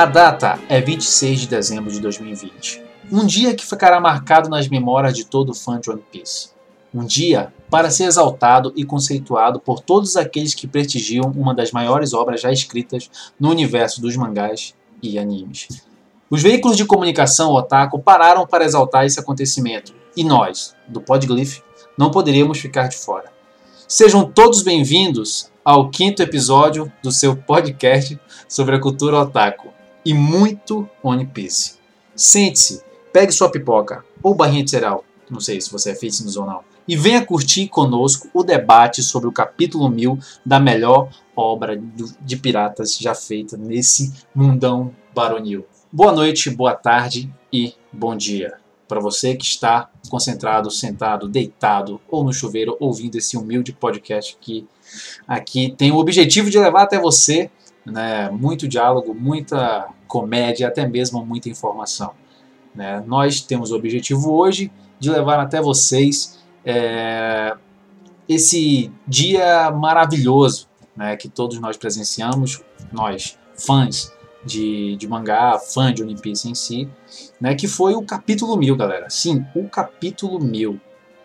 A data é 26 de dezembro de 2020. Um dia que ficará marcado nas memórias de todo fã de One Piece. Um dia para ser exaltado e conceituado por todos aqueles que prestigiam uma das maiores obras já escritas no universo dos mangás e animes. Os veículos de comunicação otaku pararam para exaltar esse acontecimento e nós, do Podglyph, não poderíamos ficar de fora. Sejam todos bem-vindos ao quinto episódio do seu podcast sobre a cultura otaku e muito One Piece. Sente-se, pegue sua pipoca ou barrinha de cereal, não sei se você é fitness ou não, e venha curtir conosco o debate sobre o capítulo 1000 da melhor obra de piratas já feita nesse mundão baronil. Boa noite, boa tarde e bom dia para você que está concentrado, sentado, deitado ou no chuveiro ouvindo esse humilde podcast que aqui tem o objetivo de levar até você né, muito diálogo, muita comédia, até mesmo muita informação. Né? Nós temos o objetivo hoje de levar até vocês é, esse dia maravilhoso né, que todos nós presenciamos, nós, fãs de, de mangá, fã de One Piece em si, né, que foi o capítulo 1000, galera. Sim, o capítulo 1000.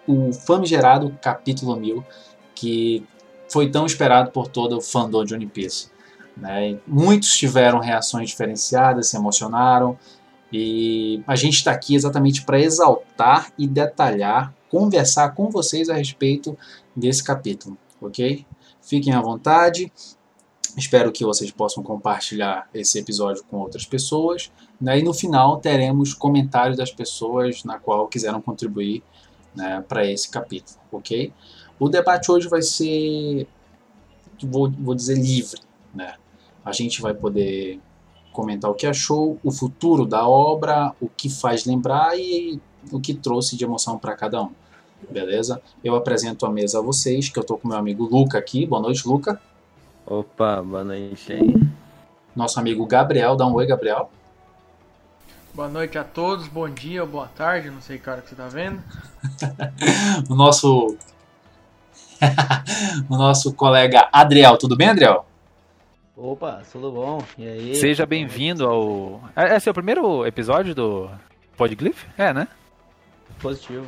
O famigerado capítulo 1000, que foi tão esperado por todo o fandom de One Piece. Né? Muitos tiveram reações diferenciadas, se emocionaram, e a gente está aqui exatamente para exaltar e detalhar, conversar com vocês a respeito desse capítulo, ok? Fiquem à vontade. Espero que vocês possam compartilhar esse episódio com outras pessoas. Né? E no final teremos comentários das pessoas na qual quiseram contribuir né, para esse capítulo, ok? O debate hoje vai ser, vou, vou dizer, livre. Né? A gente vai poder comentar o que achou, o futuro da obra, o que faz lembrar e o que trouxe de emoção para cada um. Beleza? Eu apresento a mesa a vocês, que eu estou com meu amigo Luca aqui. Boa noite, Luca. Opa, boa noite aí. Nosso amigo Gabriel, dá um oi, Gabriel. Boa noite a todos, bom dia ou boa tarde, não sei que hora que você tá vendo. o nosso. o nosso colega Adriel, tudo bem, Adriel? Opa, tudo bom? E aí? Seja bem-vindo ao. É, esse é o primeiro episódio do Podglyph? É, né? Positivo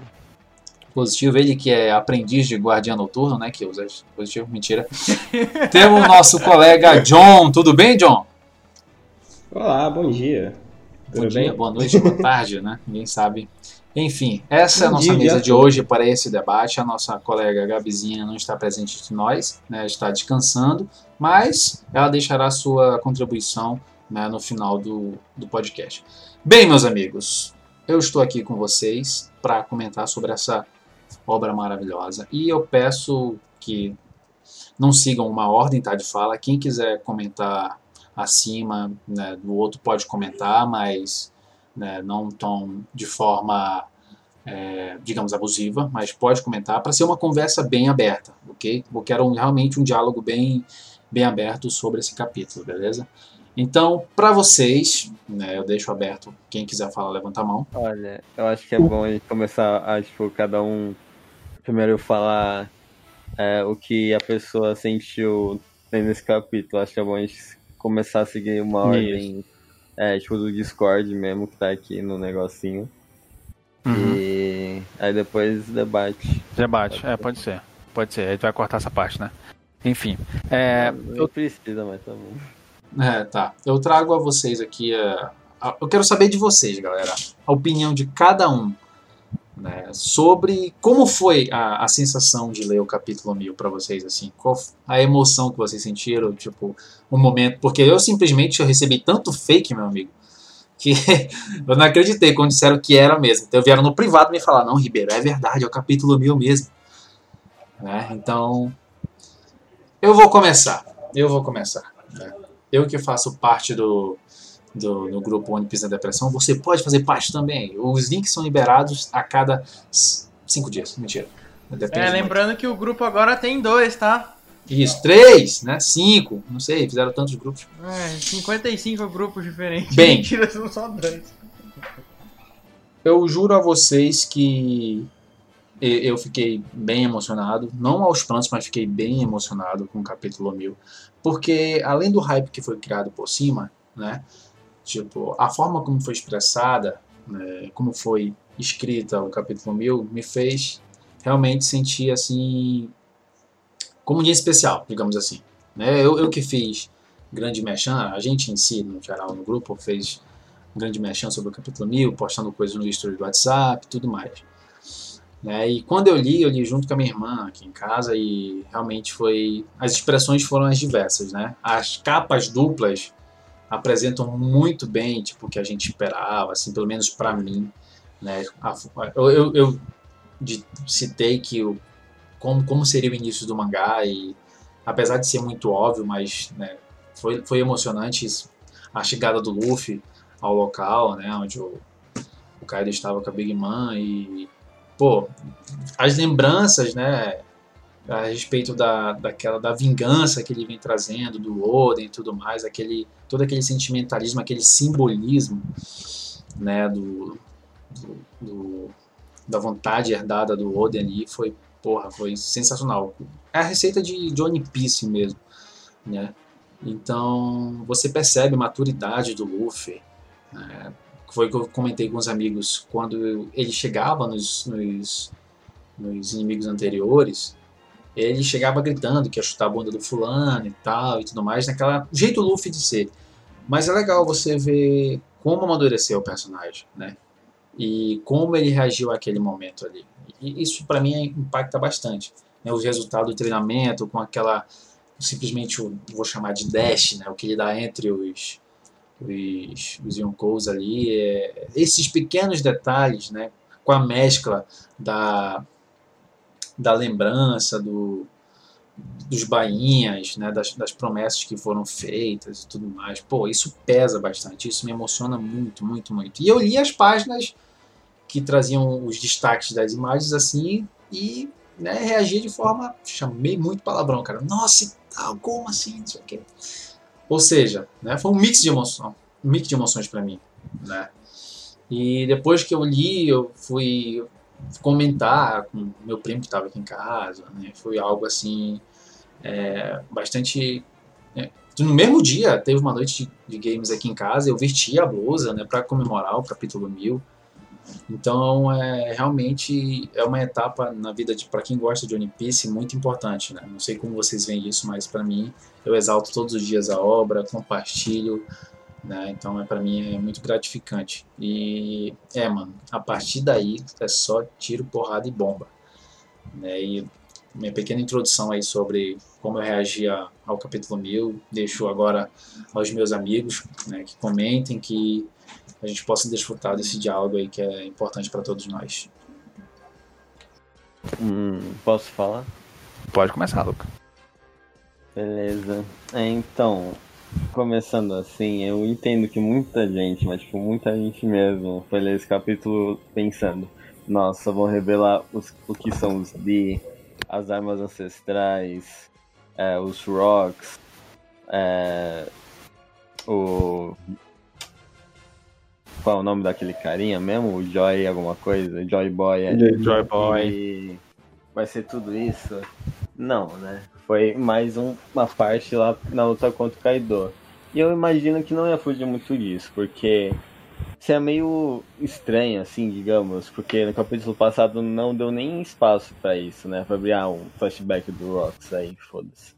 positivo, ele que é aprendiz de guardiã noturno, né? Que usa positivo, mentira. Temos o nosso colega John, tudo bem, John? Olá, bom dia. Tudo bom bem? dia, boa noite, boa tarde, né? Ninguém sabe. Enfim, essa é a nossa mesa de hoje para esse debate. A nossa colega Gabizinha não está presente entre nós, né? Está descansando, mas ela deixará sua contribuição né, no final do, do podcast. Bem, meus amigos, eu estou aqui com vocês para comentar sobre essa obra maravilhosa. E eu peço que não sigam uma ordem tá, de fala. Quem quiser comentar acima né, do outro pode comentar, mas né, não tão de forma, é, digamos, abusiva, mas pode comentar para ser uma conversa bem aberta, ok? Eu quero realmente um diálogo bem, bem aberto sobre esse capítulo, beleza? Então, para vocês, né, eu deixo aberto. Quem quiser falar, levanta a mão. Olha, eu acho que é bom a gente começar a, tipo, cada um primeiro falar é, o que a pessoa sentiu nesse capítulo. Acho que é bom a gente começar a seguir uma Isso. É, tipo, do Discord mesmo, que tá aqui no negocinho. Uhum. E aí depois debate. Debate, é, pode ser. Pode ser, a gente vai cortar essa parte, né? Enfim. É, não, eu precisa, mas tá bom. É, tá. Eu trago a vocês aqui. A, eu quero saber de vocês, galera. A opinião de cada um né, sobre como foi a, a sensação de ler o capítulo 1000 para vocês, assim. Qual a emoção que vocês sentiram, tipo, um momento. Porque eu simplesmente eu recebi tanto fake, meu amigo, que eu não acreditei quando disseram que era mesmo. Então vieram no privado me falar: não, Ribeiro, é verdade, é o capítulo 1000 mesmo. Né? Então, eu vou começar. Eu vou começar. Né? eu que faço parte do, do, do, grupo One Piece na Depressão, você pode fazer parte também. Os links são liberados a cada cinco dias. Mentira. É, lembrando muito. que o grupo agora tem dois, tá? Isso, três, né? Cinco, não sei, fizeram tantos grupos. É, 55 grupos diferentes. Bem, Mentira, são só dois. Eu juro a vocês que eu fiquei bem emocionado, não aos prantos, mas fiquei bem emocionado com o capítulo 1000, porque além do hype que foi criado por cima, né, Tipo, a forma como foi expressada, né, como foi escrita o capítulo 1000, me fez realmente sentir assim como um dia especial, digamos assim. Né? Eu, eu que fiz grande mechan, a gente em si, no geral, no grupo, fez grande mechan sobre o capítulo 1000, postando coisas no history do WhatsApp tudo mais. Né? E quando eu li, eu li junto com a minha irmã aqui em casa e realmente foi. As expressões foram as diversas. Né? As capas duplas apresentam muito bem tipo, o que a gente esperava, assim, pelo menos para mim. Né? Eu, eu, eu citei que o, como, como seria o início do mangá e apesar de ser muito óbvio, mas né, foi, foi emocionante a chegada do Luffy ao local, né, onde o, o Kaido estava com a Big Mom e pô, as lembranças, né, a respeito da, daquela da vingança que ele vem trazendo do Oden e tudo mais, aquele todo aquele sentimentalismo, aquele simbolismo, né, do, do, do da vontade herdada do Oden ali foi porra, foi sensacional. É a receita de Johnny Peace mesmo, né? Então você percebe a maturidade do Luffy. Né? Foi o que eu comentei com os amigos quando ele chegava nos, nos, nos inimigos anteriores. Ele chegava gritando que ia chutar a bunda do fulano e tal e tudo mais, naquela jeito Luffy de ser. Mas é legal você ver como amadureceu o personagem, né? E como ele reagiu àquele momento ali. E isso para mim impacta bastante. Né? Os resultados do treinamento com aquela simplesmente o vou chamar de dash, né? O que ele dá entre os os, os Yonkous ali, é, esses pequenos detalhes, né? Com a mescla da da lembrança do dos bainhas, né, das, das promessas que foram feitas e tudo mais. Pô, isso pesa bastante, isso me emociona muito, muito, muito. E eu li as páginas que traziam os destaques das imagens assim e né, reagia de forma. chamei muito palavrão, cara. Nossa, tal, como assim? Não sei o quê. Ou seja, né, foi um mix de emoção, um mix de emoções para mim, né? E depois que eu li, eu fui comentar com meu primo que estava aqui em casa, né? Foi algo assim é, bastante é, no mesmo dia teve uma noite de, de, games aqui em casa, eu vesti a blusa, né, para comemorar o capítulo 1000. Então, é, realmente é uma etapa na vida de para quem gosta de One Piece muito importante, né? Não sei como vocês veem isso, mas para mim eu exalto todos os dias a obra, compartilho, né? Então, é para mim é muito gratificante. E é, mano, a partir daí é só tiro, porrada e bomba, né? E minha pequena introdução aí sobre como eu reagia ao capítulo 1000, deixo agora aos meus amigos, né, que comentem que a gente possa desfrutar desse diálogo aí que é importante para todos nós. Hum, posso falar? Pode começar, Luca. Beleza. É, então, começando assim, eu entendo que muita gente, mas tipo, muita gente mesmo, foi ler esse capítulo pensando, nossa, vão revelar os, o que são os D, as armas ancestrais, é, os rocks, é, o qual é o nome daquele carinha mesmo? O Joy alguma coisa? Joy Boy. É? Joy Boy. E vai ser tudo isso? Não, né? Foi mais um, uma parte lá na luta contra o Kaido. E eu imagino que não ia fugir muito disso, porque isso é meio estranho, assim, digamos, porque no capítulo passado não deu nem espaço para isso, né? Pra abrir ah, um flashback do Rocks aí, foda-se.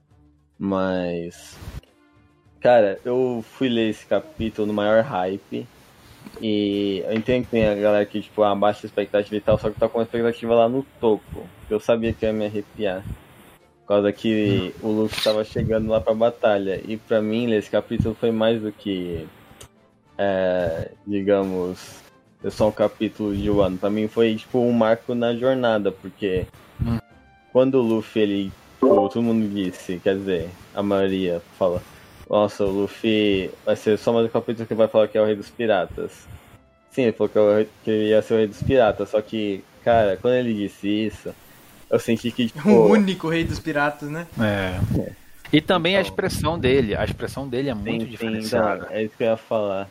Mas. Cara, eu fui ler esse capítulo no maior hype. E eu entendo que tem a galera que, tipo, abaixa a expectativa e tal, só que tá com a expectativa lá no topo. Eu sabia que ia me arrepiar. Causa que o Luke tava chegando lá pra batalha. E pra mim, esse capítulo foi mais do que. É, digamos. É só um capítulo de um ano. Pra mim foi, tipo, um marco na jornada, porque. Hum. Quando o Luffy, ele. Todo mundo disse, quer dizer, a maioria fala nossa, o Luffy vai ser só mais um capítulo que vai falar que é o rei dos piratas. Sim, ele falou que, ele ia ser o rei dos piratas, só que, cara, quando ele disse isso, eu senti que. Tipo, o único rei dos piratas, né? É. é. E também a expressão dele. A expressão dele é muito sim, diferenciada. Sim, é isso que eu ia falar.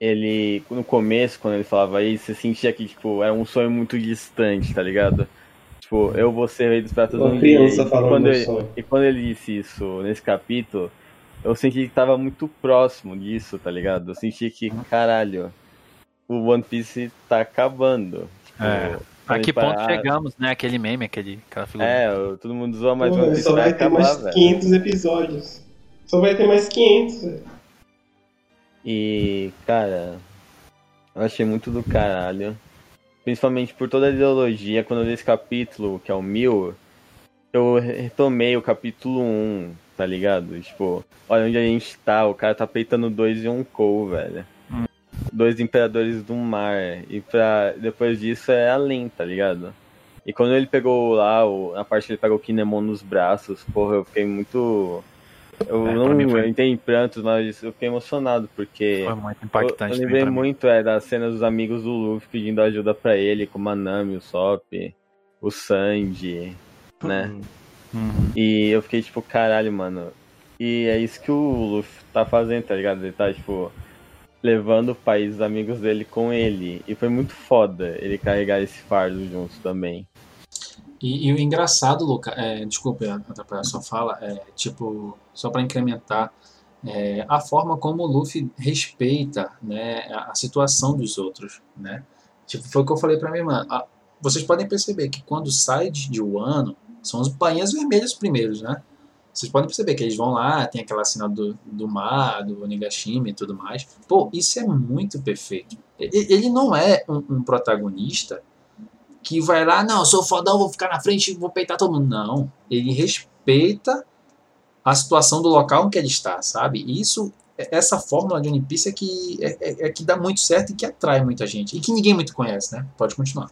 Ele, no começo, quando ele falava isso, você sentia que, tipo, era um sonho muito distante, tá ligado? Tipo, eu vou ser rei dos piratas um dia. E, quando ele, e quando ele disse isso nesse capítulo, eu senti que tava muito próximo disso, tá ligado? Eu senti que, caralho, o One Piece tá acabando. Tipo, É. A que ponto parar- chegamos, né? Aquele meme, aquele, aquela figura. É, o- todo mundo zoa, Porra, One Piece só vai ter acabar, mais velho. 500 episódios. Só vai ter mais 500, velho. E, cara, eu achei muito do caralho. Principalmente por toda a ideologia. Quando eu li esse capítulo, que é o mil, eu retomei o capítulo 1, tá ligado? Tipo, olha onde a gente tá. O cara tá peitando dois Yonkou, velho. Dois imperadores do mar. E pra, depois disso é além, tá ligado? E quando ele pegou lá, o, na parte que ele pegou o Kinemon nos braços, porra, eu fiquei muito. Eu É, não foi- entrei em prantos, mas eu fiquei emocionado, porque. Foi muito Eu, impactante. eu também lembrei muito é, das cenas dos amigos do Luffy pedindo ajuda pra ele, como a Nami, o Sop, o Sanji, né? Uhum. E eu fiquei tipo, caralho, mano. E é isso que o Luffy tá fazendo, tá ligado? Ele tá, tipo, levando o país amigos dele com ele. E foi muito foda ele carregar esse fardo junto também. E, e o engraçado, Luca, é, desculpe atrapalhar a sua fala, é tipo, só para incrementar, é, a forma como o Luffy respeita né, a, a situação dos outros, né? Tipo, foi o que eu falei pra minha irmã. a- vocês podem perceber que quando sai de, de Wano, são os bainhas vermelhos primeiros, né? Vocês podem perceber que eles vão lá, tem aquela cena do, do mar, do Onigashima e tudo mais. Pô, isso é muito perfeito. Ele não é um, um protagonista que vai lá, não, sou fodão, vou ficar na frente vou peitar todo mundo. Não. Ele respeita a situação do local em que ele está, sabe? E isso, essa fórmula de One Piece é que, é, é- é que dá muito certo e que atrai muita gente. E que ninguém muito conhece, né? Pode continuar.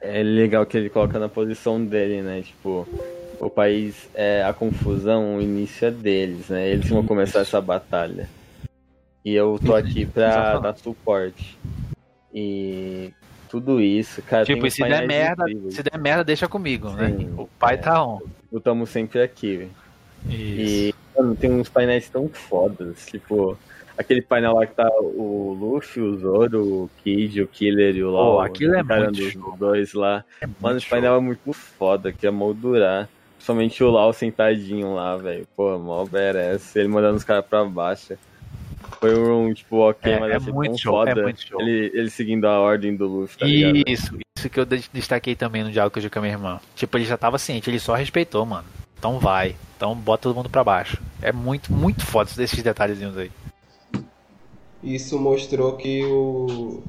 É legal que ele coloca na posição dele, né? Tipo, o país é a confusão, o início é deles, né? Eles vão começar essa batalha. E eu tô aqui pra dar suporte. E tudo isso, cara. Tipo, e se der merda, incríveis. se der merda, deixa comigo, né? Sim, O pai é. tá on. Lutamos sempre aqui. Isso. E, mano, tem uns painéis tão fodas. Tipo, aquele painel lá que tá o Luffy, o Zoro, o Kid, o Killer e o Law. aquilo é encarando muito os show. dois lá. Mano, Muito esse painel é muito foda, que é moldurar. Principalmente o Lau sentadinho lá, velho. Pô, mó merece. Ele mandando os caras pra baixo. Foi um, tipo, ok, É, mas é achei muito tão show, foda. é muito show. Ele, ele seguindo a ordem do Luffy, tá ligado? Isso, isso que eu de- destaquei também no diálogo que eu com a minha irmã. Tipo, ele já tava ciente, ele só respeitou, mano. Então vai. Então bota todo mundo pra baixo. É muito, muito foda esses detalhezinhos aí. Isso mostrou que o.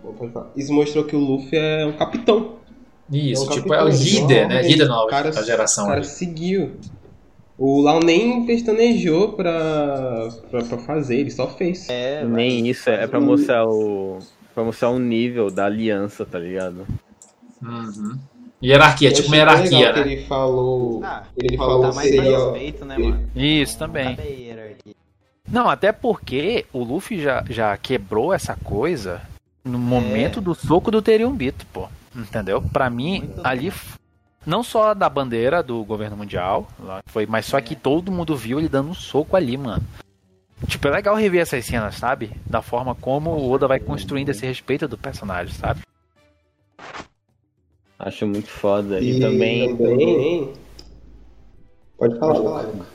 Bom, pode falar. Isso mostrou que o Luffy é um capitão. Isso, É o tipo, capitão, é o líder, né? ordem, Líder o nova cara- da geração. O cara ali. seguiu. O Lau nem pestanejou pra, pra, pra fazer, ele só fez. É, Nem isso, é pra mostrar o. Pra mostrar o nível da aliança, tá ligado? Uhum. Hierarquia, tipo uma hierarquia, né? que ele falou. Ah, ele tá falou mais seria. respeito, né, mano? Isso também. Não, até porque o Luffy já, já quebrou essa coisa no momento do soco do Teriumbito, pô. Entendeu? Pra mim, Muito ali, f- não só da bandeira do governo mundial, foi, mas só que todo mundo viu ele dando um soco ali, mano. Tipo, é legal rever essas cenas, sabe? Da forma como o Oda vai construindo esse respeito do personagem, sabe? Acho muito foda. E, também. também- Pode falar, pode falar.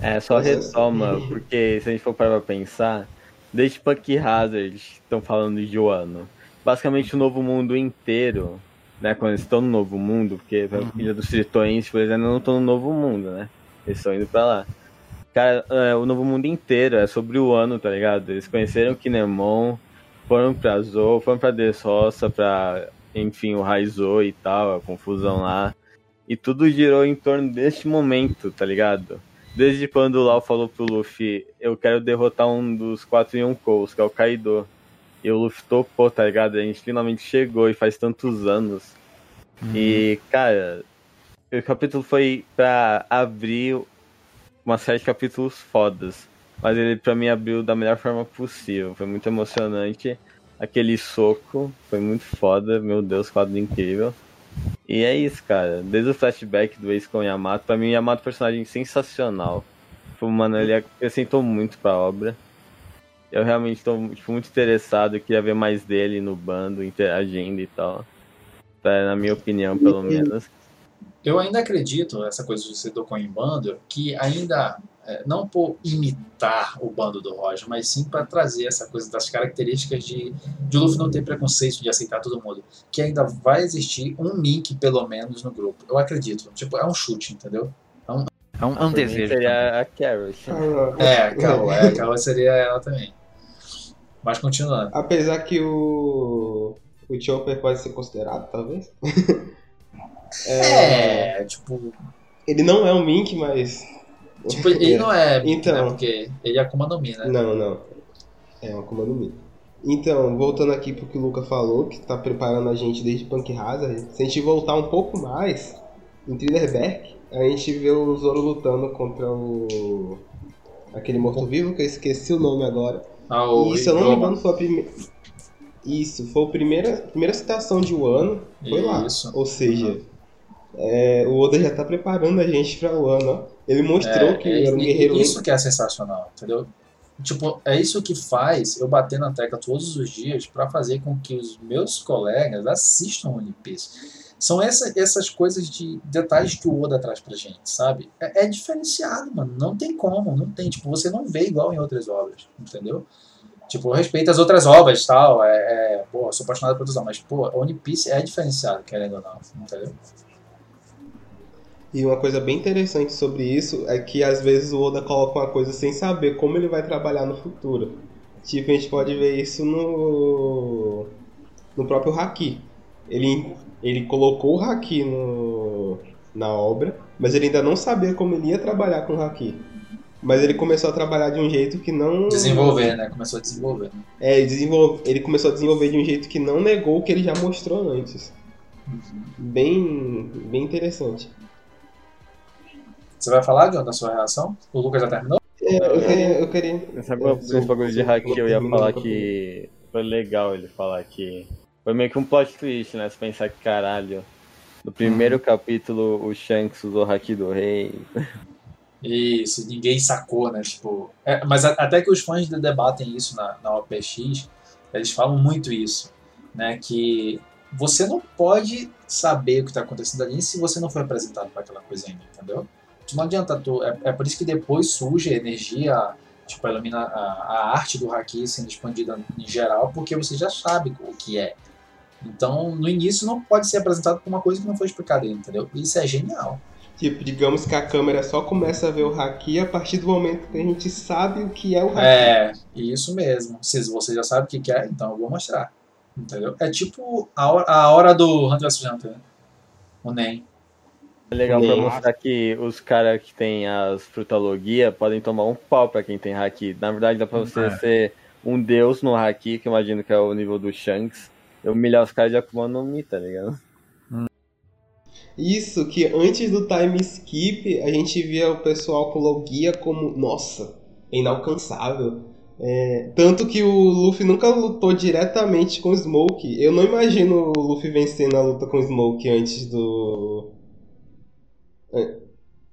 É, só retoma, porque se a gente for parar pra pensar, desde Punk Hazard estão falando de Wano. Basicamente o novo mundo inteiro, né? Quando eles estão no novo mundo, porque a Ilha dos Tritões, eles ainda não estão no novo mundo, né? Eles estão indo pra lá. Cara, é, o novo mundo inteiro é sobre o ano, tá ligado? Eles conheceram Kinemon, foram pra Zou, foram pra Dressrosa, pra, enfim, o Raizou e tal, a confusão lá. E tudo girou em torno deste momento, tá ligado? Desde quando o Lau falou pro Luffy, eu quero derrotar um dos quatro Yonkous, que é o Kaido. E o Luffy topou, tá ligado? A gente finalmente chegou e faz tantos anos. E, cara, o capítulo foi pra abrir uma série de capítulos fodas. Mas ele pra mim abriu da melhor forma possível. Foi muito emocionante. Aquele soco foi muito foda. Meu Deus, quadro incrível. E é isso, cara. Desde o flashback do Ace com o Yamato, pra mim o Yamato é um personagem sensacional. Tipo, mano, ele acrescentou muito pra obra. Eu realmente tô tipo, muito interessado, queria ver mais dele no bando, interagindo e tal. Na minha opinião, pelo menos. Eu ainda acredito, essa coisa de você tocou em bando, que ainda É, não por imitar o bando do Roger, mas sim para trazer essa coisa das características de, de Luffy não ter preconceito de aceitar todo mundo. Que ainda vai existir um Mink, pelo menos, no grupo. Eu acredito. Tipo, é um chute, entendeu? É um, é um desejo. também. Seria a Carrot. É, a Kao, é, a Kao seria ela também. Mas continuando. Apesar que o. O Chopper pode ser considerado, talvez. É, tipo, Ele não é um Mink, mas. tipo ele não é Mink, Então. né? Porque ele é Akuma no Mi, né? Não, não. É uma Akuma no Mi. Então, voltando aqui pro que o Luca falou, que tá preparando a gente desde Punk Hazard, se a gente voltar um pouco mais, em Thrillerberg, a gente vê o Zoro lutando contra o. aquele morto-vivo, que eu esqueci o nome agora. Ah, o E se eu não me engano, foi a primeira. Isso, foi a primeira, primeira citação de Wano, foi lá. Isso. Ou seja, é, o Oda já tá preparando a gente pra Wano, ó. Ele mostrou É, que é, era um guerreiro. Isso que é sensacional, entendeu? Tipo, é isso que faz eu bater na tecla todos os dias para fazer com que os meus colegas assistam One Piece. São essa, essas coisas de detalhes que o Oda traz pra gente, sabe? É, é diferenciado, mano. Não tem como, não tem. Tipo, você não vê igual em outras obras, entendeu? Tipo, eu respeito as outras obras tal. É, é, pô, sou apaixonado por obras, mas, pô, One Piece é diferenciado, querendo ou não, entendeu? E uma coisa bem interessante sobre isso é que às vezes o Oda coloca uma coisa sem saber como ele vai trabalhar no futuro. Tipo, a gente pode ver isso no no próprio Haki. Ele, ele colocou o Haki no, na obra, mas ele ainda não sabia como ele ia trabalhar com o Haki. Mas ele começou a trabalhar de um jeito que não. Desenvolver, né? Começou a desenvolver. É, ele, desenvolve, ele começou a desenvolver de um jeito que não negou o que ele já mostrou antes. Bem, bem interessante. Você vai falar, John, da sua reação? O Lucas já terminou? É, eu queria. Eu queria Sabe É, esse bagulho de hack que eu ia falar que foi legal ele falar que foi meio que um plot twist, né? Você pensar que caralho. No primeiro capítulo o Shanks usou o haki do rei. Isso, ninguém sacou, né? Tipo, é, mas a- até que os fãs de- debatem isso na, na OPX, eles falam muito isso, né? Que você não pode saber o que está acontecendo ali se você não foi apresentado para aquela coisa ainda, entendeu? Não adianta tu. É, é por isso que depois surge a energia, tipo, a, ilumina, a, a arte do Haki sendo expandida em geral, porque você já sabe o que é. Então, no início não pode ser apresentado por uma coisa que não foi explicada entendeu? Isso é genial. Tipo, digamos que a câmera só começa a ver o haki a partir do momento que a gente sabe o que é o haki. É, isso mesmo. Se você já sabe o que é, então eu vou mostrar. Entendeu? É tipo a hora, a hora do Hunter vs Hunter, né? O NEM. É legal pra Sim. mostrar que os caras que tem as frutalogia podem tomar um pau pra quem tem haki. Na verdade, dá pra você É. ser um deus no haki, que eu imagino que é o nível do Shanks, humilhar os caras de Akuma no Mi, tá ligado? Isso, que antes do time skip, a gente via o pessoal com Logia como, nossa, é inalcançável. É, tanto que o Luffy nunca lutou diretamente com o Smoke. Eu não imagino o Luffy vencendo a luta com o Smoke antes do. an-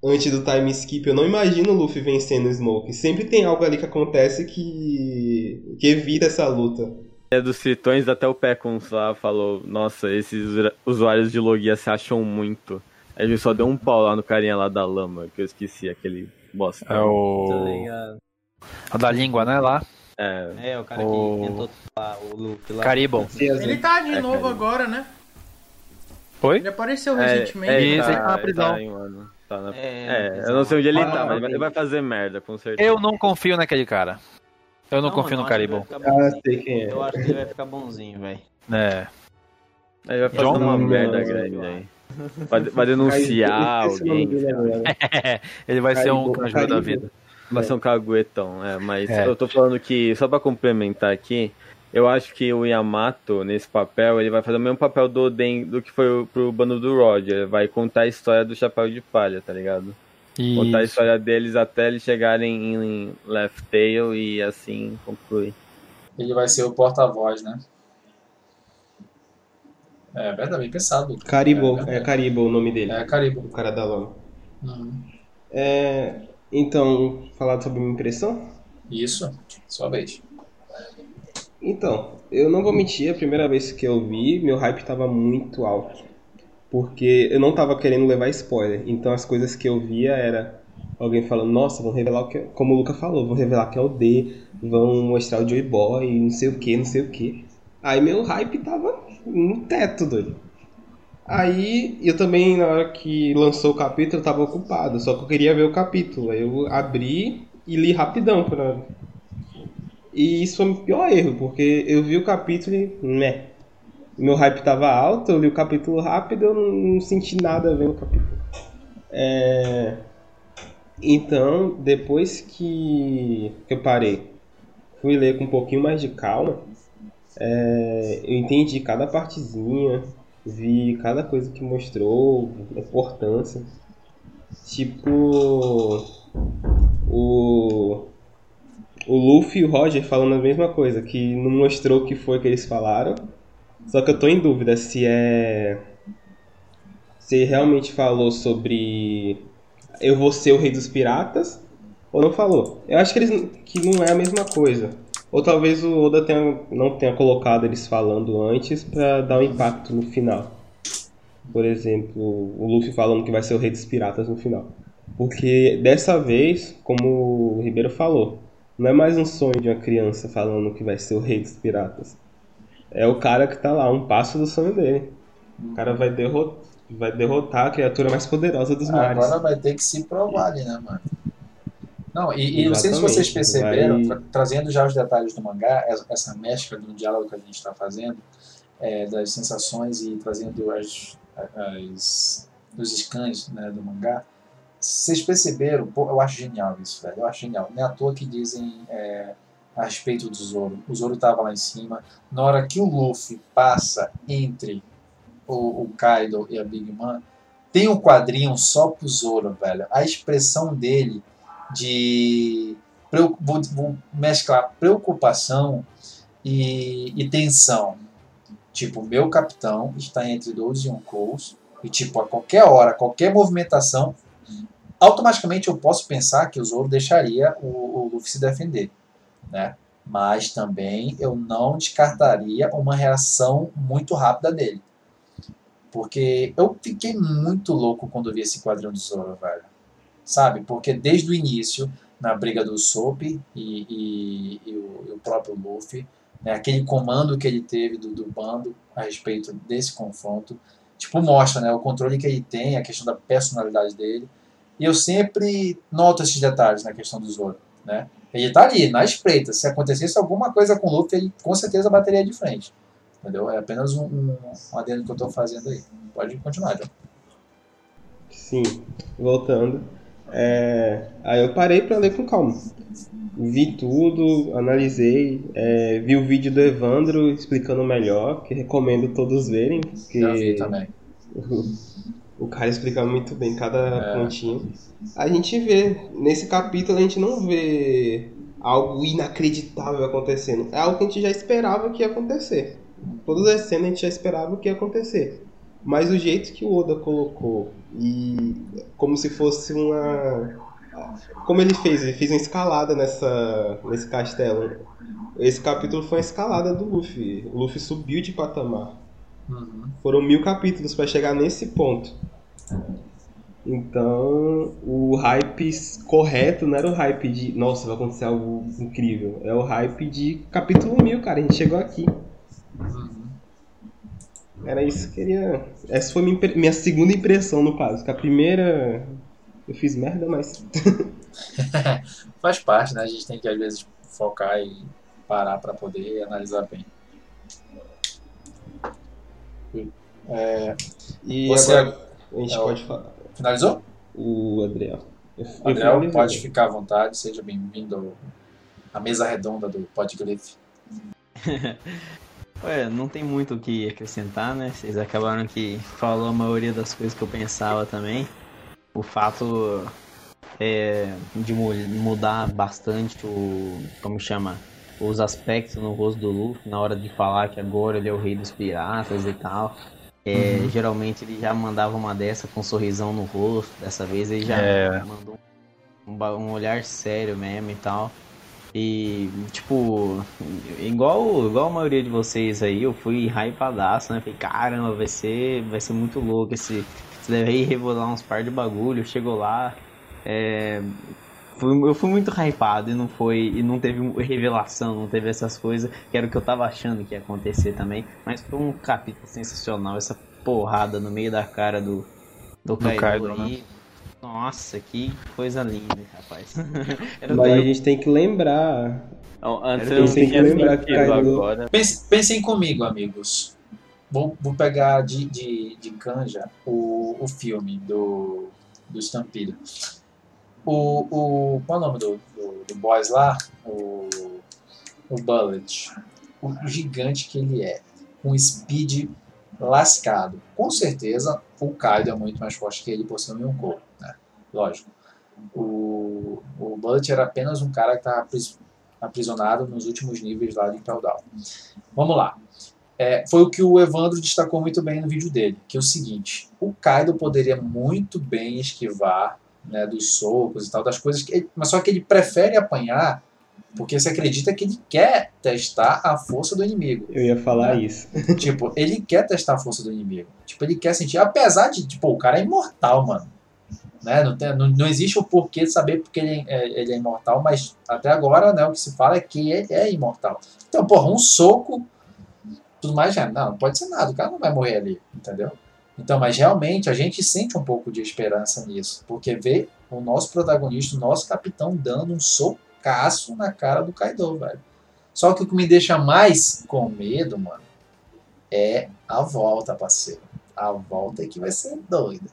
Antes do time skip, eu não imagino o Luffy vencendo o Smoke. Sempre tem algo ali que acontece que, que evita essa luta. É dos tritões, até o Pecons lá falou, nossa, esses usuários de Logia se acham muito. Aí ele só deu um pau lá no carinha lá da lama, que eu esqueci, aquele bosta. É o. Tá? A da língua, né? Lá. É, É, o cara O- que tentou lá, o Luffy lá. Caribou. Ele tá de É, novo agora, né? Oi? Ele apareceu é, recentemente. é, ele Isso, ele tá, tá na prisão. tá tá na- É, É, eu não sei onde ele tá, mas ele vai fazer merda, com certeza. Eu não confio naquele cara. Eu não, confio mano, no Caribou. bonzinho. sei quem é. Eu acho que ele vai ficar bonzinho, velho. É. Ele vai fazer John? uma Não, merda não, grande não. aí. Vai, vai denunciar é alguém. Ele vai ser um Caribou, canjura da Caribou. vida. Vai ser um caguetão, é, mas É. eu tô falando que, só pra complementar aqui, eu acho que o Yamato, nesse papel, ele vai fazer o mesmo papel do Oden do que foi pro bando do Roger. Ele vai contar a história do Chapéu de Palha, tá ligado? Contar a Isso. história deles até eles chegarem em Left Tail e assim concluir. Ele vai ser o porta-voz, né? É verdade, bem pensado. Caribou, É é. Caribou o nome dele. É, Caribo. O cara da lama. Uhum. É, então, falar sobre minha impressão? Isso, sua vez. Então, eu não vou mentir, a primeira vez que eu vi, meu hype estava muito alto. Porque eu não tava querendo levar spoiler. Então as coisas que eu via era alguém falando, nossa, vão revelar o que. Como o Luca falou, vão revelar que é o D, vão mostrar o Joy Boy, não sei o que, não sei o que. Aí meu hype tava no teto, doido. Aí eu também, na hora que lançou o capítulo, eu tava ocupado, só que eu queria ver o capítulo. Aí eu abri e li rapidão pra. E isso foi o pior erro, porque eu vi o capítulo e. Né. Meu hype tava alto, eu li o capítulo rápido, eu não, não senti nada vendo o capítulo. É... Então, depois que, eu parei, fui ler com um pouquinho mais de calma, é, eu entendi cada partezinha, vi cada coisa que mostrou, a importância. Tipo, o, o Luffy e o Roger falando a mesma coisa, que não mostrou o que foi que eles falaram. Só que eu tô em dúvida se é. Se realmente falou sobre eu vou ser o rei dos piratas ou não falou. Eu acho que eles que não é a mesma coisa. Ou talvez o Oda tenha, não tenha colocado eles falando antes pra dar um impacto no final. Por exemplo, o Luffy falando que vai ser o rei dos piratas no final. Porque dessa vez, como o Ribeiro falou, não é mais um sonho de uma criança falando que vai ser o rei dos piratas. É o cara que tá lá, um passo do sonho dele. O cara vai, derro vai derrotar a criatura mais poderosa dos mares. Agora vai ter que se provar ali, né, mano? Não, e, e não sei se vocês perceberam, vai- tra- trazendo já os detalhes do mangá, essa- essa mescla do diálogo que a gente está fazendo, é, das sensações e trazendo as, as, os scans né, do mangá, vocês perceberam, pô, eu acho genial isso, velho, eu acho genial. Não é à toa que dizem é, a respeito do Zoro. O Zoro tava lá em cima, na hora que o Luffy passa entre o, o Kaido e a Big Mom, tem um quadrinho só pro Zoro, velho. A expressão dele de. Vou, vou mesclar preocupação e, e tensão. Tipo, meu capitão está entre 12 Yonkous e, tipo, a qualquer hora, qualquer movimentação, automaticamente eu posso pensar que o Zoro deixaria o, o Luffy se defender, né? Mas também eu não descartaria uma reação muito rápida dele. Porque eu fiquei muito louco quando vi esse quadrinho do Zoro, velho. Sabe? Porque desde o início, na briga do Soap e, e- e o, e o próprio Luffy, né, aquele comando que ele teve do, do bando a respeito desse confronto, tipo, mostra né, o controle que ele tem, a questão da personalidade dele. E eu sempre noto esses detalhes na questão do Zoro, né? Ele tá ali, na espreita. Se acontecesse alguma coisa com o Luffy, ele com certeza bateria de frente. Entendeu? É apenas um, um, um adendo que eu tô fazendo aí. Pode continuar, John. Sim, voltando. É, aí eu parei pra ler com calma. Vi tudo, analisei, é, vi o vídeo do Evandro explicando melhor, que recomendo todos verem, porque Já vi também. o, cara explica muito bem cada É. pontinho. A gente vê, nesse capítulo a gente não vê algo inacreditável acontecendo. É algo que a gente já esperava que ia acontecer. Todas as cenas a gente já esperava que ia acontecer. Mas o jeito que o Oda colocou e como se fosse uma como ele fez, ele fez uma escalada nessa nesse castelo. Esse capítulo foi uma escalada do Luffy. O Luffy subiu de patamar. Uhum. Foram mil capítulos para chegar nesse ponto. Então, o hype correto não era o hype de nossa, vai acontecer algo incrível. É o hype de capítulo mil, cara. A gente chegou aqui. Uhum. Era isso que eu queria. Essa foi minha, minha segunda impressão, no caso. Que a primeira. Eu fiz merda, mas. Faz parte, né? A gente tem que às vezes focar e parar para poder analisar bem. É, E Você- agora a gente é o- pode falar. finalizou? O Adriel. Adriel, pode ficar à vontade. Seja bem-vindo à mesa redonda do Podglyph. Ué, não tem muito o que acrescentar, né? Vocês acabaram que falou a maioria das coisas que eu pensava também. O fato é, de mu- mudar bastante o. como chama? Os aspectos no rosto do Luffy na hora de falar que agora ele é o rei dos piratas e tal. É, Geralmente ele já mandava uma dessa com um sorrisão no rosto. Dessa vez ele já É. mandou um, um olhar sério mesmo e tal. E, tipo, igual, igual a maioria de vocês aí, eu fui hypadaço, né? Falei, caramba, vai ser, vai ser muito louco esse. Você deve ir revelar uns par de bagulho. Chegou lá, É, foi- eu fui muito hypado e não foi. E não teve revelação, não teve essas coisas, que era o que eu tava achando que ia acontecer também. Mas foi um capítulo sensacional, essa porrada no meio da cara do, do Kaido, Kaido, aí. Nossa, que coisa linda, rapaz. Era Mas a gente tem que lembrar. Então, antes Eu eu não tenho que lembrar que Kaido- agora. Pense- pensem comigo, amigos. Vou, vou pegar de, de, de canja o, o filme do, do Stampede. O, o, qual é o nome do, do, do boss lá? O, o Bullet. O gigante que ele é. Um speed lascado. Com certeza, o Kaido é muito mais forte que ele por ser um Yonkou, né? Lógico. O, o Bullet era apenas um cara que estava aprisionado nos últimos níveis lá de Impel Down. Vamos lá. É, foi o que o Evandro destacou muito bem no vídeo dele, que é o seguinte: o Kaido poderia muito bem esquivar né, dos socos e tal, das coisas que ele, mas só que ele prefere apanhar porque se acredita que ele quer testar a força do inimigo. Eu ia falar É. isso. tipo, ele quer testar a força do inimigo. Tipo, ele quer sentir, apesar de, tipo, o cara é imortal, mano. Né? Não, tem, não, não existe o porquê de saber porque ele é, ele é imortal, mas até agora, né, o que se fala é que ele é imortal. Então, porra, um soco, tudo mais, já, não, não pode ser nada, o cara não vai morrer ali, entendeu? Então, mas realmente a gente sente um pouco de esperança nisso, porque vê o nosso protagonista, o nosso capitão, dando um socaço na cara do Kaido, velho. Só que o que me deixa mais com medo, mano, é a volta, parceiro. A volta é que vai ser doida.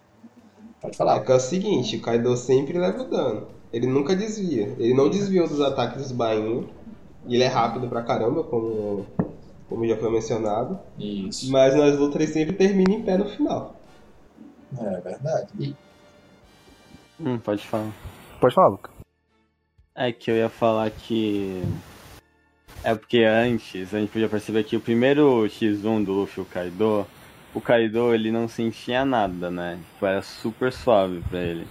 Pode É falar. que é o seguinte, o Kaido sempre leva o dano. Ele nunca desvia. Ele não desviou dos ataques dos bainhos. E ele é rápido pra caramba, como, como já foi mencionado. Isso. Mas nas lutas ele sempre termina em pé no final. É verdade. E Hum, pode falar. Pode falar, Luca. É que eu ia falar que. É porque antes a gente podia perceber que o primeiro X1 do Luffy, o Kaido, o Kaido ele não sentia nada, né? Tipo, era super suave pra ele.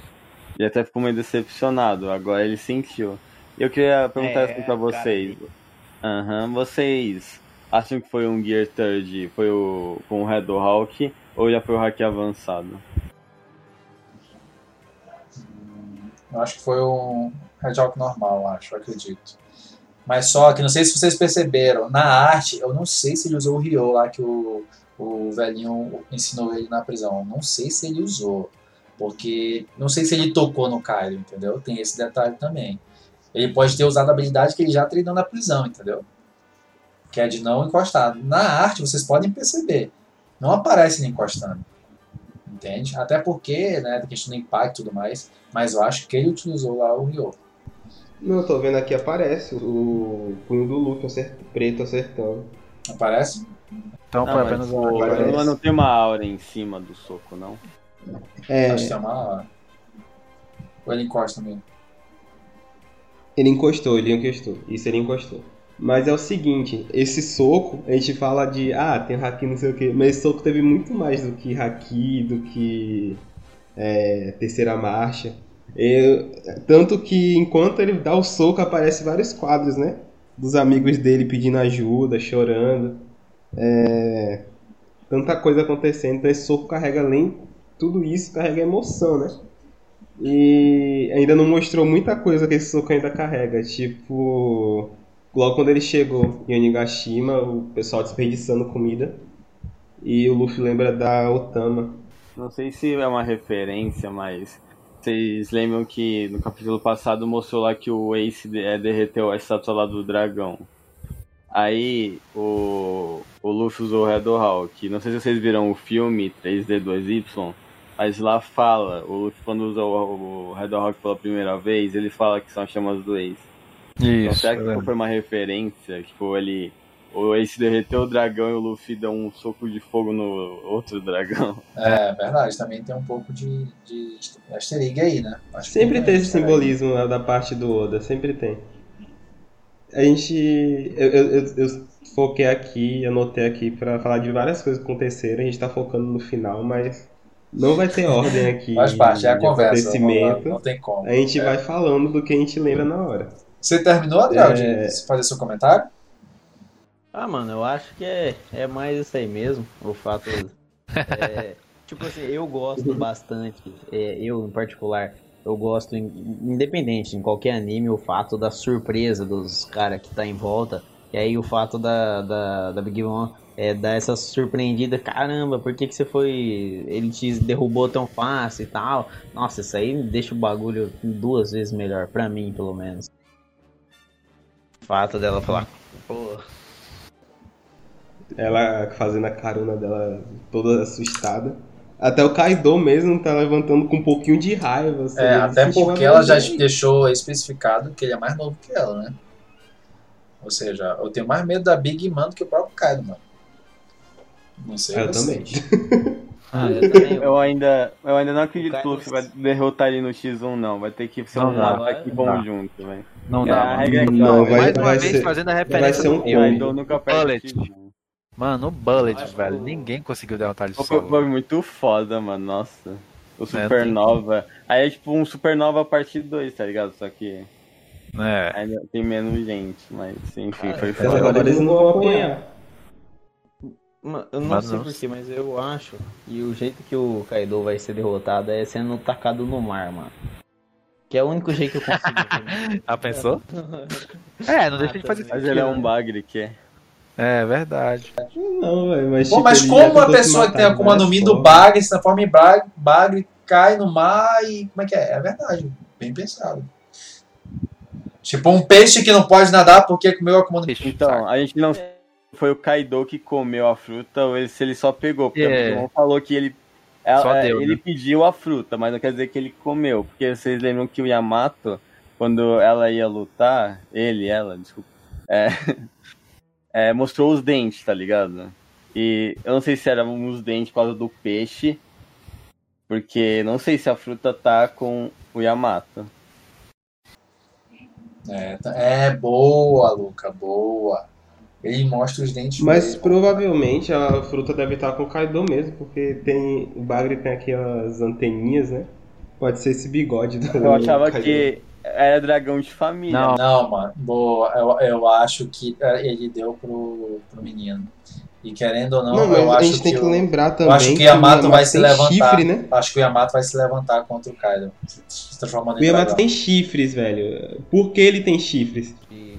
Ele até ficou meio decepcionado, agora ele sentiu. E eu queria perguntar É, assim pra vocês. Aham, vocês acham que foi um Gear Third, foi o com o Red Hawk, ou já foi o hack avançado? eu acho que foi um Red Hawk normal, acho, eu acredito. Mas só que não sei se vocês perceberam, na arte, eu não sei se ele usou o Ryo lá que o, o velhinho ensinou ele na prisão. Não sei se ele usou. Porque não sei se ele tocou no Kaido, entendeu? Tem esse detalhe também. Ele pode ter usado a habilidade que ele já treinou na prisão, entendeu? Que é de não encostar. Na arte, vocês podem perceber. Não aparece ele encostando. Entende? Até porque, né, tem questão do impacto e tudo mais. Mas eu acho que ele utilizou lá o Ryo. Não, eu tô vendo aqui, aparece o punho do Luffy acert- preto acertando. Aparece? Então Não, foi apenas uma. Parece. não, tem uma aura em cima do soco, não? É, Acho que tem uma. Ou ele encosta mesmo. ele encostou, ele encostou. Isso ele encostou. Mas é o seguinte, esse soco, a gente fala de, ah, tem haki não sei o que, mas esse soco teve muito mais do que haki, do que é, terceira marcha. Eu- tanto que enquanto ele dá o soco, aparece vários quadros, né? Dos amigos dele pedindo ajuda, chorando. É, tanta coisa acontecendo. Então esse soco carrega além tudo isso, carrega emoção, né? E ainda não mostrou muita coisa que esse soco ainda carrega. Tipo, logo quando ele chegou em Onigashima, o pessoal desperdiçando comida. E o Luffy lembra da Otama. Não sei se é uma referência, mas vocês lembram que no capítulo passado mostrou lá que o Ace é, derreteu a estátua lá do dragão. Aí o, o Luffy usou o Red Hawk. Não sei se vocês viram o filme 3D2Y, mas lá fala, o Luffy quando usa o, o Red Hawk pela primeira vez, ele fala que são as chamas do Ace. Então Isso. será que eu lembro. foi uma referência? Tipo, ele. O Ace derreteu o dragão e o Luffy deu um soco de fogo no outro dragão. É verdade, também tem um pouco de, de easter egg aí, né? Acho que Sempre tem esse egg. simbolismo lá da parte do Oda, sempre tem. A gente. Eu, eu, eu- eu foquei aqui, anotei aqui pra falar de várias coisas que aconteceram. A gente tá focando no final, mas não vai ter ordem aqui. Faz parte, é a conversa. Não, não tem como. A gente É. vai falando do que a gente lembra na hora. Você terminou, Adriel, É. de fazer seu comentário? Ah, mano, eu acho que é, é mais isso aí mesmo. O fato. é, tipo assim, eu gosto bastante, é, eu em particular, eu gosto, in- independente, em qualquer anime, o fato da surpresa dos caras que tá em volta. E aí o fato da, da, da Big Mom é dar essa surpreendida, caramba, por que, que você foi. Ele te derrubou tão fácil e tal. Nossa, isso aí deixa o bagulho duas vezes melhor, pra mim, pelo menos. Fato dela falar, pô, Ela fazendo a carona dela toda assustada. Até o Kaido mesmo tá levantando com um pouquinho de raiva. assim, É, até porque ela já deixou especificado que ele é mais novo que ela, né? Ou seja, eu tenho mais medo da Big Man do que o próprio Kaido, mano. Não sei Eu vocês. também. ah, eu também. Eu ainda, eu ainda não acredito que Luffy vai derrotar ele no X1, não. Vai ter que ser Não um dá, ataque não dá. conjunto, velho. Não É, dá, a mano. regra é Não, vai- Mais uma vai vez ser- fazendo a vai referência ser um filme. Kaido nunca Bullet. X1. Mano, o Bullet, acho velho. que Ninguém conseguiu derrotar ele Foi, solo. foi muito foda, mano. Nossa. O tem- Supernova. Aí é tipo um Supernova parte 2, tá ligado? Só que É. ainda tem menos gente. Mas enfim, foi foda. agora eles não vão apanhar. Eu não Mas sei porquê, mas eu acho que o jeito que o Kaido vai ser derrotado é sendo tacado no mar, mano. Que é o único jeito que eu consigo. Ah, pensou? É, não deixa de fazer Mas sentido. ele é um bagre que é. É verdade. Não, velho, mas. Pô, tipo, mas como a tentou se pessoa que tem a Akuma no Mi do. Bagre se transforma em Bagre, Bagre, cai no mar e. Como é que é? É verdade. Bem pensado. Tipo um peixe que não pode nadar porque comeu a Akuma no Mi. Então, a gente não foi o Kaido que comeu a fruta ou se ele só pegou. Porque É. o Pokémon falou que ele. ela- Só é, deu, ele né? pediu a fruta, mas não quer dizer que ele comeu. Porque vocês lembram que o Yamato, quando ela ia lutar, ele, ela, desculpa, é, é, mostrou os dentes, tá ligado? E eu não sei se eram os dentes por causa do peixe, porque não sei se a fruta tá com o Yamato. É, tá- é boa, Luca, boa. Ele mostra os dentes. Mas dele. provavelmente a fruta deve estar com o Kaido mesmo, porque tem. O Bagre tem aqui as anteninhas, né? Pode ser esse bigode do. Eu achava Kaido. que era dragão de família. Não. Não, mano, boa. Eu, eu acho que é, ele deu pro, pro menino. E querendo ou não, Não, eu a acho gente tem que o- lembrar também. acho que o Yamato vai se tem levantar. chifre, né? Acho que o Yamato vai se levantar contra o Kaido. Se transformando O Yamato dragão. tem chifres, velho. Por que ele tem chifres? De,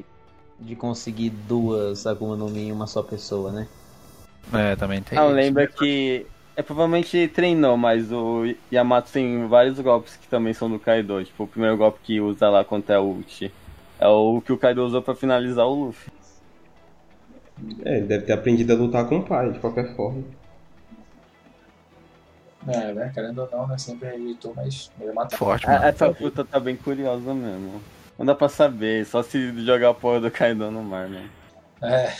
de conseguir duas Akuma no Mi em uma só pessoa, né? É, também tem. Não, isso. lembra que. É provavelmente treinou, mas o Yamato tem vários golpes que também são do Kaido. Tipo, o primeiro golpe que usa lá contra a ult é o que o Kaido usou pra finalizar o Luffy. É, ele deve ter aprendido a lutar com o pai, de qualquer forma. É, né? Querendo ou não, né? Sempre rejeitou, mas ele mata. Forte, A- mano. Essa fruta tá bem curiosa mesmo. Não dá pra saber, só se jogar a porra do Kaido no mar, né? É.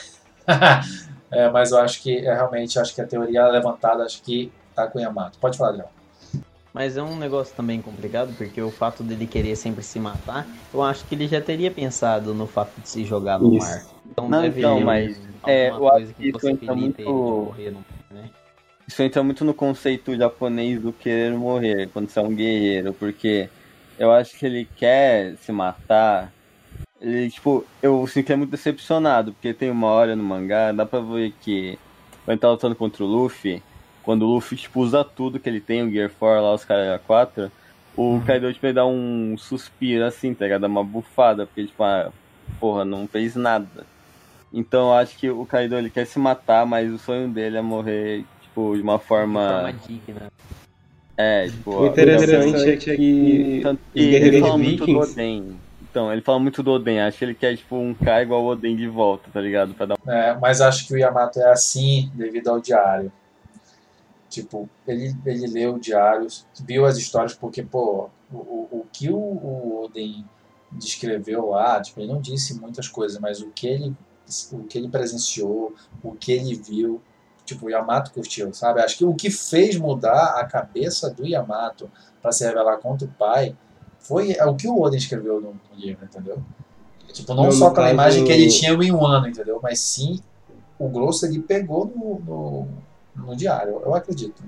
é, mas eu acho que é, realmente acho que a teoria levantada acho que tá com o Yamato. Pode falar, Léo. Mas é um negócio também complicado, porque o fato dele querer sempre se matar, eu acho que ele já teria pensado no fato de se jogar no Isso. mar. Então Não, deve então, mas, é, eu coisa acho que isso entra possibilita ele de muito- morrer no mar, né? Isso entra muito no conceito japonês do querer morrer, quando você é um guerreiro, porque eu acho que ele quer se matar. Ele, tipo, eu sinto que é muito decepcionado, porque tem uma hora no mangá, dá pra ver que quando ele tá lutando contra o Luffy, quando o Luffy, tipo, usa tudo que ele tem, o Gear 4 lá, os caras 4, o Kaido, tipo, ele dá um suspiro assim, tá ligado? Dá uma bufada, porque, tipo, ah, porra, não fez nada. Então eu acho que o Kaido, ele quer se matar, mas o sonho dele é morrer, tipo, de uma De forma... forma digna. É, tipo... O interessante é que ele fala muito do Oden. Então, ele fala muito do Oden. Acho que ele quer, tipo, um cara igual o Oden de volta, tá ligado? Pra dar É, mas acho que o Yamato é assim devido ao diário. Tipo, ele, ele leu o diário, viu as histórias, porque, pô, o, o, o que o, o Oden descreveu lá, tipo, ele não disse muitas coisas, mas o que ele, o que ele presenciou, o que ele viu, tipo, o Yamato curtiu, sabe? Acho que o que fez mudar a cabeça do Yamato para se revelar contra o pai foi o que o Oden escreveu no, no livro, entendeu? Tipo, não Não, só pela imagem que ele tinha em um ano, entendeu? Mas sim o grosso ele pegou no, no, no diário, eu acredito.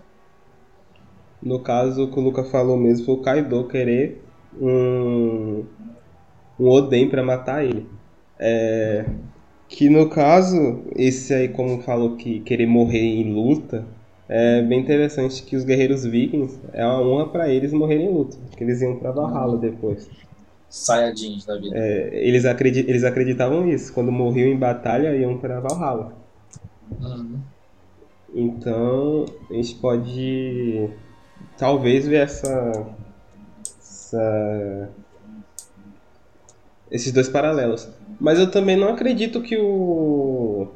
No caso, o que o Luca falou mesmo foi o Kaido querer um, um Oden pra matar ele. É, que no caso, esse aí, como falou que querer morrer em luta, é bem interessante que os guerreiros vikings é uma honra pra eles morrerem em luta, porque eles iam pra Valhalla depois. Saiyajins da vida. É, eles, acredi eles acreditavam nisso, quando morriam em batalha iam pra Valhalla. Uhum. Então a gente pode talvez ver essa, essa- esses dois paralelos. Mas eu também não acredito que o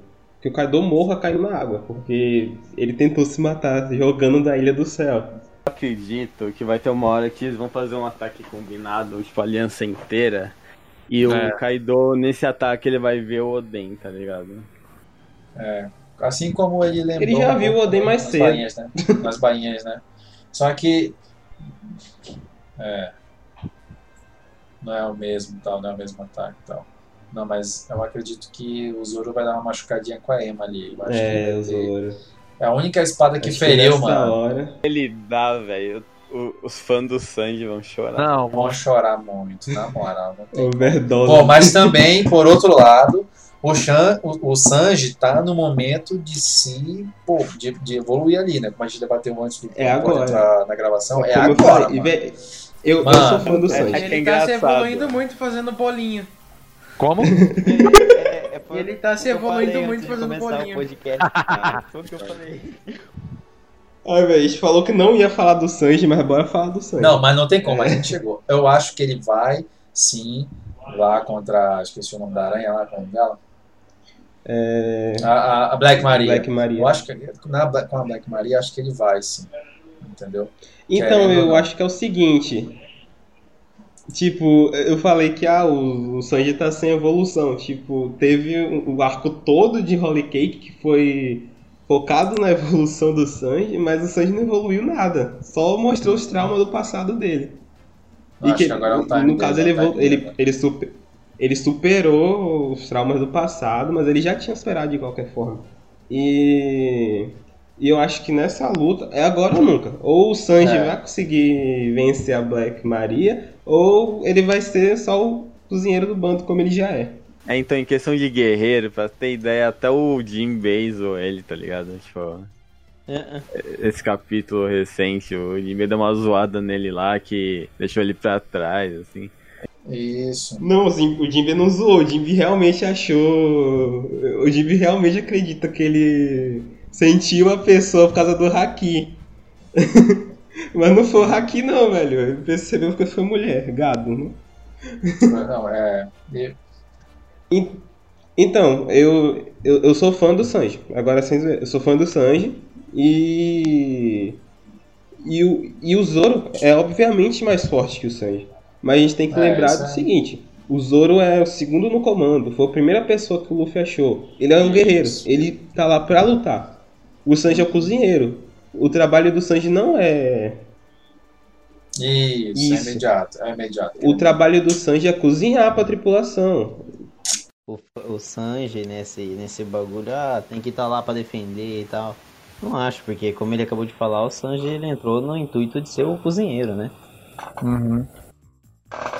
que o Kaido morra caindo na água, porque ele tentou se matar jogando da Ilha do Céu. acredito que vai ter uma hora que eles vão fazer um ataque combinado, tipo, a aliança inteira. E É. o Kaido, nesse ataque, ele vai ver o Oden, tá ligado? É. Assim como ele lembrou. Ele já viu o Oden mais nas cedo. Bainhas, né? Nas bainhas, né? Só que. É. Não é o mesmo tal, não é o mesmo ataque e tal. Não, mas eu acredito que o Zoro vai dar uma machucadinha com a Emma ali. Eu acho que É, o Zoro. É a única espada que Acho feriu, nessa mano. hora. Ele dá, velho. Os fãs do Sanji vão chorar. Não, Vão chorar muito, na moral. Não tem Overdose. Pô, mas também, por outro lado, o, Shan, o, o Sanji tá no momento de se. Pô, de, de evoluir ali, né? Como a gente debateu antes do É agora. entrar na gravação. É eu agora. falei, e, mano. eu, eu Mano, sou fã do é- Sanji. é ele tá se evoluindo muito fazendo bolinho. Como? É, é, ele tá se evoluindo muito fazendo bolinha. o podcast. cara. Foi o que eu falei. Ai, velho, a gente falou que não ia falar do Sanji, mas bora falar do Sanji. Não, mas não tem como, a gente chegou. Eu acho que ele vai, sim, lá contra. Esqueci o nome da aranha lá, como dela? É... A, a- a Black Maria. Black Maria. Eu acho que na, com a Black Maria, acho que ele vai, sim. Entendeu? Então, Querendo eu não. acho que é o seguinte. Tipo, eu falei que ah, o, o Sanji tá sem evolução. Tipo, teve o o arco todo de Holy Cake que foi focado na evolução do Sanji, mas o Sanji não evoluiu nada. Só mostrou os traumas do passado dele. Eu acho que agora é o time no caso, ele, é evol- ele, ele, super- ele superou os traumas do passado, mas ele já tinha superado de qualquer forma. E, e eu acho que nessa luta, é agora ou nunca. Ou o Sanji É. vai conseguir vencer a Black Maria, ou ele vai ser só o cozinheiro do bando, como ele já é. É, então, em questão de guerreiro, pra ter ideia, até o Jim ou ele, tá ligado? Tipo, É, é. esse capítulo recente, o Jim deu uma zoada nele lá que deixou ele pra trás, assim. Isso. Não, o Jim- o Jimby não zoou, o Jimby realmente achou. O Jimby realmente acredita que ele sentiu a pessoa por causa do Haki. Mas não foi o Haki não, velho. Ele percebeu que foi mulher, gado, né? Não, é. e- En- Então, eu, eu, eu sou fã do Sanji. Agora, sem eu sou fã do Sanji. E. E o, e o Zoro é obviamente mais forte que o Sanji. Mas a gente tem que É, lembrar do é. seguinte: o Zoro é o segundo no comando. Foi a primeira pessoa que o Luffy achou. Ele é um guerreiro. Ele tá lá pra lutar. O Sanji é o cozinheiro. O trabalho do Sanji não é. Isso, é Isso. imediato. É imediato. O trabalho do Sanji é cozinhar pra tripulação. O, o Sanji nesse, nesse bagulho, ah, tem que estar lá pra defender e tal. Não acho, porque como ele acabou de falar, o Sanji ele entrou no intuito de ser o cozinheiro, né? Uhum.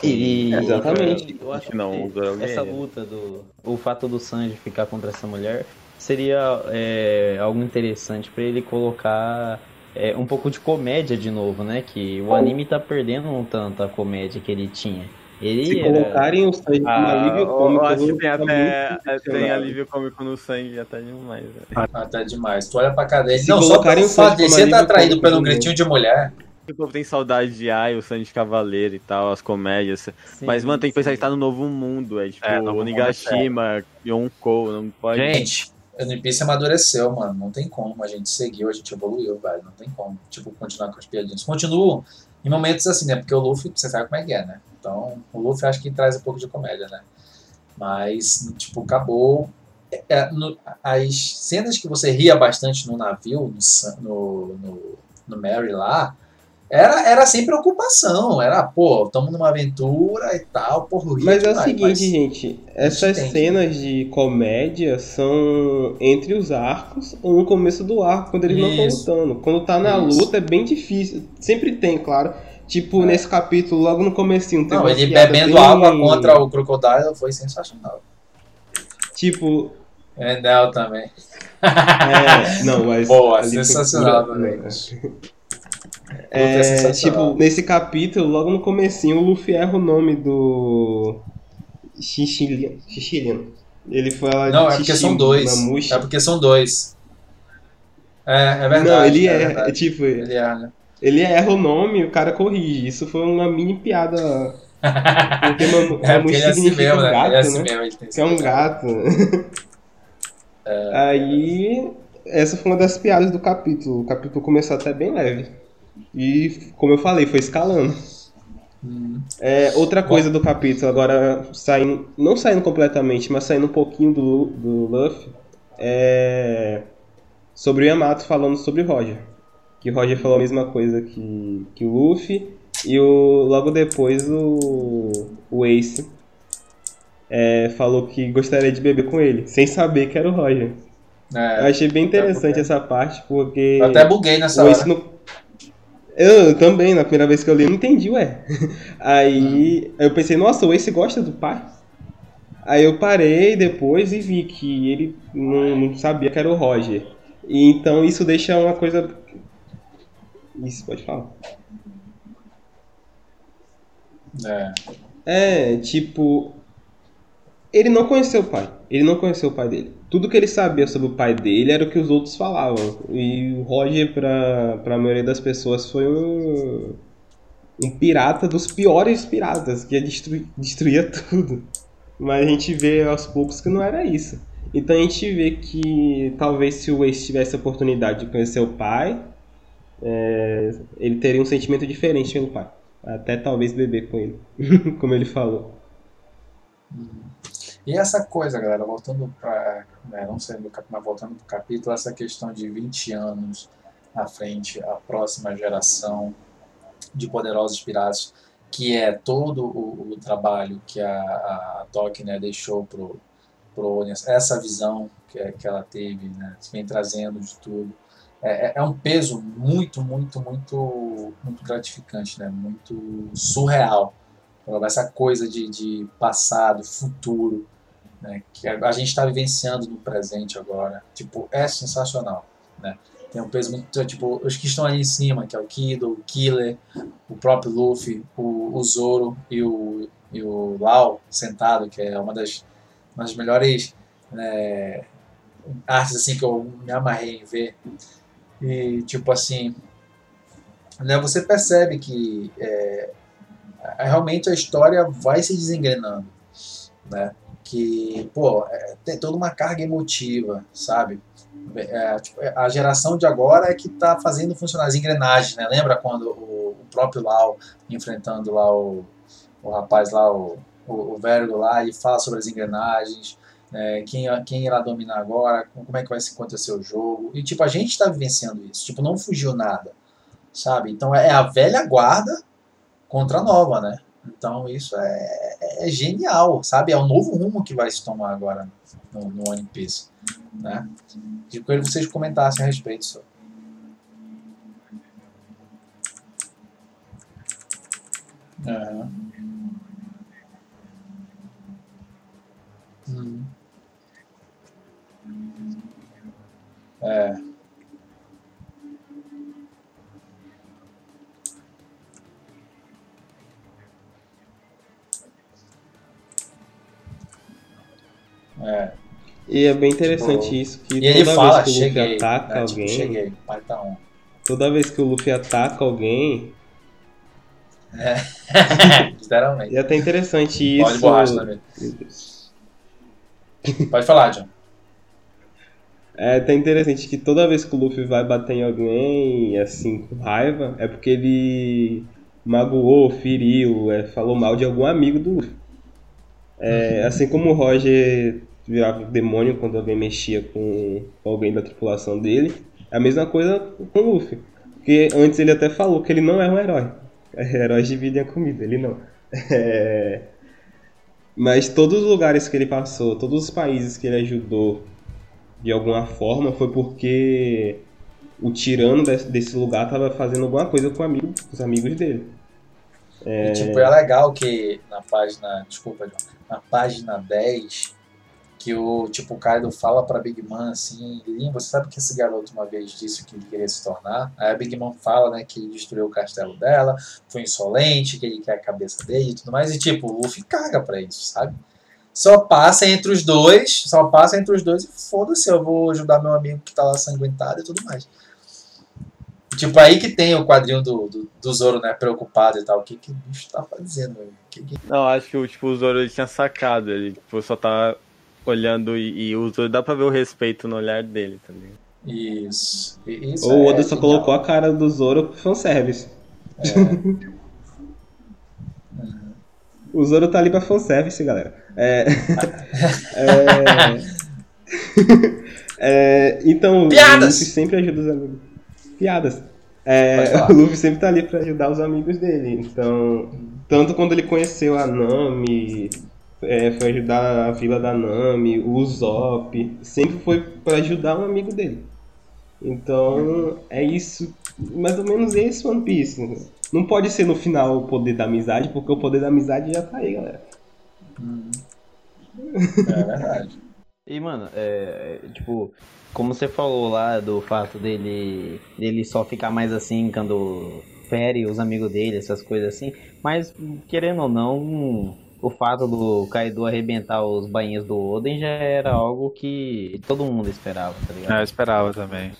E, Exatamente. Eu acho que não, que é essa luta do. O fato do Sanji ficar contra essa mulher seria é, algo interessante pra ele colocar é, um pouco de comédia de novo, né? Que o anime tá perdendo um tanto a comédia que ele tinha. Ele Se era- colocarem o como Ah, alívio eu cômico, acho eu que vou tem até tem alívio cômico no Sanji até demais, velho. Até demais. Tu olha pra cara dele. Se Não, só pelo o fato de você tá alívio atraído pelo gritinho de mulher. O povo tem saudade de Ai, o Sanji Cavaleiro e tal, as comédias. Sim, Mas, mano, tem que pensar sim. que tá no novo mundo, é tipo É, mundo é Yonkou, não pode. Gente, O One Piece amadureceu, mano. Não tem como. A gente seguiu, a gente evoluiu, velho. Não tem como. Tipo, continuar com as piadinhas. Continuo em momentos assim, né? Porque o Luffy, você sabe como é que é, né? Então, o Luffy acho que traz um pouco de comédia, né? Mas, tipo, acabou. É, é, no- as cenas que você ria bastante no navio, no, no, no, no Mary lá, era, era sem preocupação. Era, pô, estamos numa aventura e tal, porra, ria Mas é o demais, seguinte, mas- gente, essas entende, cenas de comédia são entre os arcos ou no começo do arco, quando eles não Isso. estão lutando. Quando tá na Isso. luta é bem difícil. Sempre tem, claro. Tipo, É. nesse capítulo, logo no comecinho, tem Não, ele bebendo bem- água contra o Crocodile foi sensacional. Tipo, Enel também. É, não, mas. Boa, sensacional também. É, é tipo, nesse capítulo, logo no comecinho, o Luffy erra o nome do. Xixilian. Xixilian. Ele fala Não, de é porque Xixi são dois. Mamushi. É porque são dois. É, é verdade. Não, ele é. é, verdade. tipo, Ele é, né? ele erra o nome e o cara corrige. Isso foi uma mini piada. Porque É porque ele é assim mesmo, um né? gato, ele é assim né? mesmo. Ele tem Que é um gato. Aí, essa foi uma das piadas do capítulo. O capítulo começou até bem leve. E, como eu falei, foi escalando. Hum. É, outra coisa do capítulo, agora saindo, não saindo completamente, mas saindo um pouquinho do, do Luffy, é sobre o Yamato falando sobre o Roger. Que o Roger falou a mesma coisa que, que o Luffy, e o, logo depois o, o Ace é, falou que gostaria de beber com ele, sem saber que era o Roger. É, Eu achei bem interessante porque- essa parte, porque eu até buguei nessa o hora. Ace não... Eu também, na primeira vez que eu li, eu não entendi, ué. Aí eu pensei, nossa, o Ace gosta do pai? Aí eu parei depois e vi que ele não, não sabia que era o Roger. E então isso deixa uma coisa. Isso, pode falar. É. É, tipo. Ele não conheceu o pai. Ele não conheceu o pai dele. Tudo que ele sabia sobre o pai dele era o que os outros falavam. E o Roger, pra, pra maioria das pessoas, foi um. Um pirata dos piores piratas, que destruir, destruía tudo. Mas a gente vê aos poucos que não era isso. Então a gente vê que talvez se o Ace tivesse a oportunidade de conhecer o pai, é, ele teria um sentimento diferente pelo pai. Até talvez beber com ele, como ele falou. E essa coisa, galera, voltando para. Né, não sendo mas voltando para o capítulo, essa questão de 20 anos à frente, a próxima geração de poderosos piratas, que é todo o, o trabalho que a, a, a Toque né, deixou pro, pro essa visão que, é- que ela teve, né, vem trazendo de tudo. É, é- é um peso muito, muito, muito, muito gratificante, né, muito surreal. Essa coisa de, de passado, futuro, né, que a, a gente está vivenciando no presente agora. Tipo, é sensacional, né? Tem um peso muito, tipo, os que estão ali em cima, que é o Kido, o Killer, o próprio Luffy, o, o Zoro e o, e o Lau sentado, que é uma das, uma das melhores né, artes assim que eu me amarrei em ver. E tipo assim, né, você percebe que é, realmente a história vai se desengrenando, né? Que, pô, é, tem toda uma carga emotiva, sabe? É, tipo, a geração de agora é que tá fazendo funcionar as engrenagens, né? Lembra quando o, o próprio Lau enfrentando lá o, o rapaz lá, o, o, o Vergo lá, e fala sobre as engrenagens, é, quem, quem irá dominar agora, como é que vai se acontecer o jogo. E, tipo, a gente está vivenciando isso. Tipo, não fugiu nada, sabe? Então, é a velha guarda contra a nova, né? Então isso é, é genial, sabe? É o novo rumo que vai se tomar agora no, no One Piece, né? Queria que vocês comentassem a respeito só. Aham. Hum. É. É. E é bem interessante Tipo, isso, que E ele toda fala, vez que o Luffy cheguei, ataca né? Tipo, alguém, cheguei, pai tá on. toda vez que o Luffy ataca alguém, Literalmente. e é até interessante isso. Pode borracha também. Pode falar, John. É até interessante que toda vez que o Luffy vai bater em alguém, assim, com raiva, é porque ele magoou, feriu, é, falou mal de algum amigo do Luffy. É, assim como o Roger virava demônio quando alguém mexia com, alguém da tripulação dele, é a mesma coisa com o Luffy. Porque antes ele até falou que ele não é um herói. Heróis dividem a comida, ele não. É, Mas todos os lugares que ele passou, todos os países que ele ajudou de alguma forma foi porque o tirano desse, lugar estava fazendo alguma coisa com, amigo, com os amigos dele. E, tipo, é legal que na página. Desculpa. Na página 10, que o tipo o Kaido fala pra Big Mom assim, Lin, você sabe que esse garoto uma vez disse que ele queria se tornar? Aí a Big Mom fala, né, que ele destruiu o castelo dela, foi insolente, que ele quer a cabeça dele e tudo mais, e tipo, o Luffy caga pra isso, sabe? Só passa entre os dois, só passa entre os dois e foda-se, eu vou ajudar meu amigo que tá lá sanguentado e tudo mais. Tipo, aí que tem o quadrinho do, do, do Zoro, né, preocupado e tal. O que que o bicho tá fazendo? Que que... Não, acho que tipo, o Zoro ele tinha sacado, ele tipo, só tá olhando e, e o Zoro dá pra ver o respeito no olhar dele também. Isso. Isso Ou o é Oda só genial. colocou a cara do Zoro pro fanservice. O Zoro tá ali pra fanservice, galera. É. é... é, Então, Piadas! o Luffy sempre ajuda os amigos. Piadas. É, o Luffy sempre tá ali pra ajudar os amigos dele. Então, tanto quando ele conheceu a Nami, é, foi ajudar a vila da Nami, o Usopp, sempre foi pra ajudar um amigo dele. Então, é isso, mais ou menos esse One Piece. Não pode ser no final o poder da amizade, porque o poder da amizade já tá aí, galera. É verdade. E, mano, é, é, tipo, como você falou lá do fato dele, dele só ficar mais assim quando fere os amigos dele, essas coisas assim, mas querendo ou não, o fato do Kaido arrebentar os bainhas do Oden já era algo que todo mundo esperava, tá ligado? É, eu esperava também.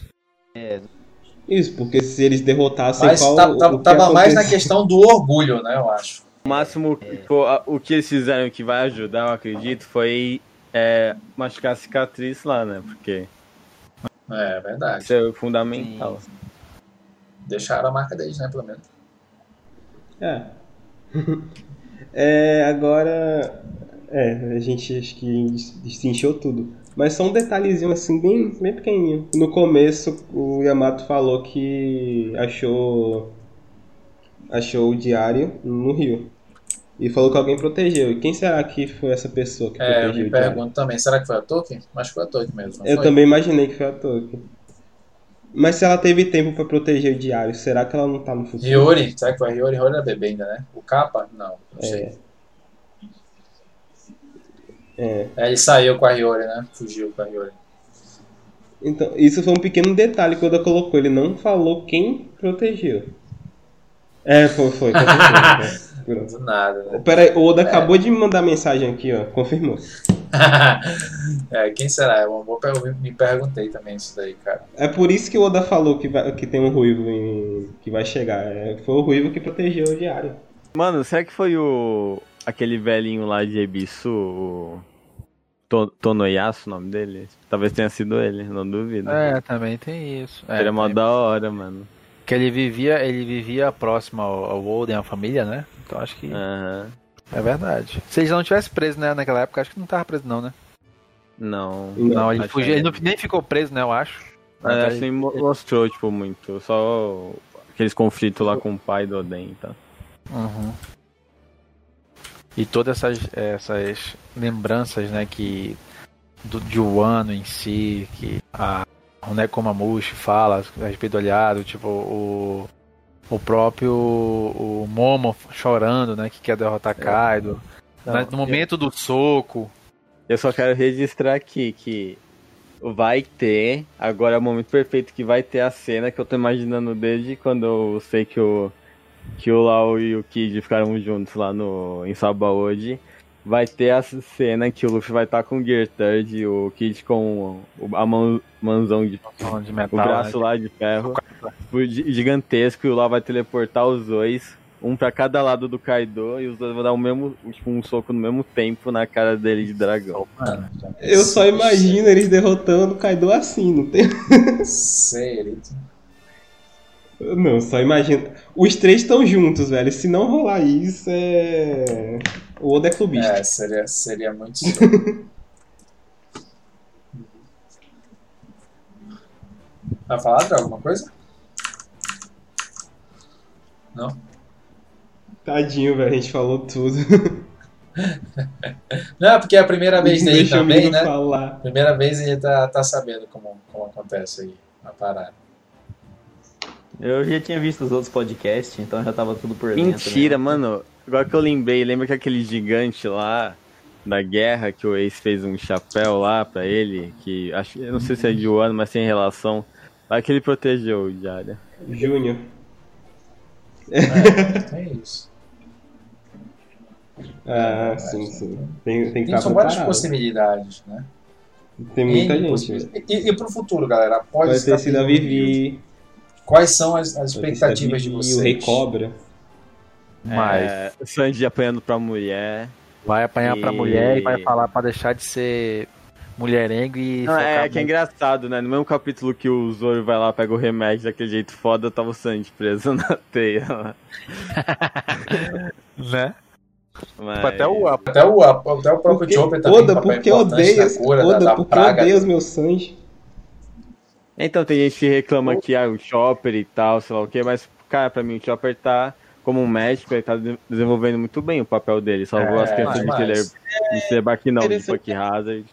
Isso, porque se eles derrotassem Mas qual tá- o- tá- o que tava mais na questão do orgulho, né, eu acho. O máximo, tipo, a- o que eles fizeram que vai ajudar, eu acredito, foi é, machucar a cicatriz lá, né? Porque É verdade. isso é fundamental. Deixaram a marca deles, né, pelo menos. É. É, agora. É, a gente acho que destrinchou tudo. Mas só um detalhezinho assim, bem, bem pequenininho. No começo, o Yamato falou que achou. Achou o diário no rio. E falou que alguém protegeu. E quem será que foi essa pessoa que É, eu protegeu me o diário? pergunto também, será que foi a Tolkien? Acho que foi a Tolkien mesmo. Eu foi? também imaginei que foi a Tolkien. Mas se ela teve tempo pra proteger o diário, será que ela não tá no futuro? Hiyori, será que foi a? Hiyori era bebê ainda, né? O Kappa? Não, não sei. É. É, ele saiu com a Hiyori, né? Fugiu com a Hiyori. Então, isso foi um pequeno detalhe que o Oda colocou. Ele não falou quem protegeu. É, foi, foi. certeza, é. Do nada, né? Pera aí, o Oda acabou de me mandar mensagem aqui, ó. Confirmou. é, quem será? Eu vou- eu me perguntei também isso daí, cara. É por isso que o Oda falou que, vai- que tem um ruivo em- que vai chegar. É, foi o ruivo que protegeu o diário. Mano, será que foi o. aquele velhinho lá de Ebisu, o. To- Tonoyasu, o nome dele? Talvez tenha sido ele, não duvido. É, também tem isso. É, Era mó tem- da hora, mano. Que ele vivia, ele vivia próximo ao, ao Oden, à família, né? Então acho que Aham. É verdade. Se ele não tivesse preso, né, naquela época, acho que não tava preso não, né? Não. Não, ele fugiu, que- ele não- nem ficou preso, né, eu acho. É, acho que ele- mostrou, tipo, muito. Só aqueles conflitos lá com o pai do Oden, tá? Uhum. E todas essas, essas lembranças, né, que do, de Wano em si, que a o Nekomamushi fala a respeito do olhado, tipo, o, o próprio o Momo chorando, né, que quer derrotar Kaido. Não, Mas no momento do soco, Eu só quero registrar aqui que vai ter, agora é o momento perfeito que vai ter a cena que eu tô imaginando desde quando eu sei que o que o Lau e o Kid ficaram juntos lá no em Sabaody. Vai ter a cena que o Luffy vai estar com o Gear Third e o Kid com o- a mão, mãozão de de o metal, braço né, lá de ferro gi- gigantesco e o Lau vai teleportar os dois, um pra cada lado do Kaido e os dois vão dar o mesmo, tipo, um soco no mesmo tempo na cara dele de dragão. mano. Eu só imagino eles derrotando o Kaido assim, não tem. Sério. Não, só imagino. Os três estão juntos, velho. Se não rolar isso, é. O Oda é clubista. É, seria, seria muito. Vai falar de alguma coisa? Não? Tadinho, velho. A gente falou tudo. Não, porque é a primeira vez dele também, né? falar. Primeira vez ele tá, tá sabendo como, como acontece aí a parada. Eu já tinha visto os outros podcasts, então já tava tudo por dentro. Mentira, né? mano. Agora que eu lembrei, lembra que aquele gigante lá da guerra, que o Ace fez um chapéu lá pra ele, que acho, eu não sei se é de Wano, mas tem relação. Lá que ele protegeu o Jara. Júnior. É, é isso. Ah, sim, sim. Tem, tem que Tem, são várias preparado. possibilidades, né? Tem muita N gente. E, e pro futuro, galera? Após Vai ter sido a Vivi. Quais são as, as expectativas de vocês? O Rei Cobra. Mas É, o Sanji apanhando pra mulher. vai apanhar pra E- mulher e vai falar pra deixar de ser mulherengo e. Não, focar é que é muito- engraçado, né? No mesmo capítulo que o Zoro vai lá, pega o remédio daquele jeito foda, tava o Sanji preso na teia lá. Né? Mas... Até o Até o, até o próprio Porque, Chopper também. Oda, porque odeia, na cura da, Oda, da porque praga. odeia os meus Sanji. Então tem gente que reclama que ah, o Chopper e tal, sei lá o que, mas, cara, pra mim o Chopper tá, como um médico, ele tá de- desenvolvendo muito bem o papel dele. Salvou É, as crianças de demais. Killer, de ser Baquinão, de. Buck Hazard.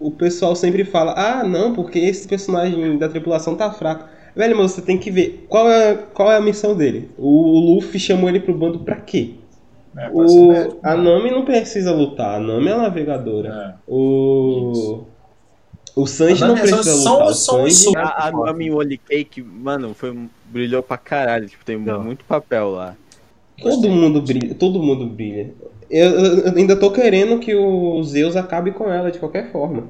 O pessoal sempre fala, ah, não, porque esse personagem da tripulação tá fraco. Velho, mas você tem que ver qual é, qual é a missão dele. O Luffy chamou ele pro bando pra quê? É, ser O, médico, a né? Nami não precisa lutar, a Nami é a navegadora. É. O. O Sanji não Nami é precisa só- lutar. O só um Sanji, A, a Nami Wally Cake, mano, foi, brilhou pra caralho. Tipo, tem Não. muito papel lá. todo mundo brilha. Todo mundo brilha. Eu, eu- eu ainda tô querendo que o Zeus acabe com ela de qualquer forma.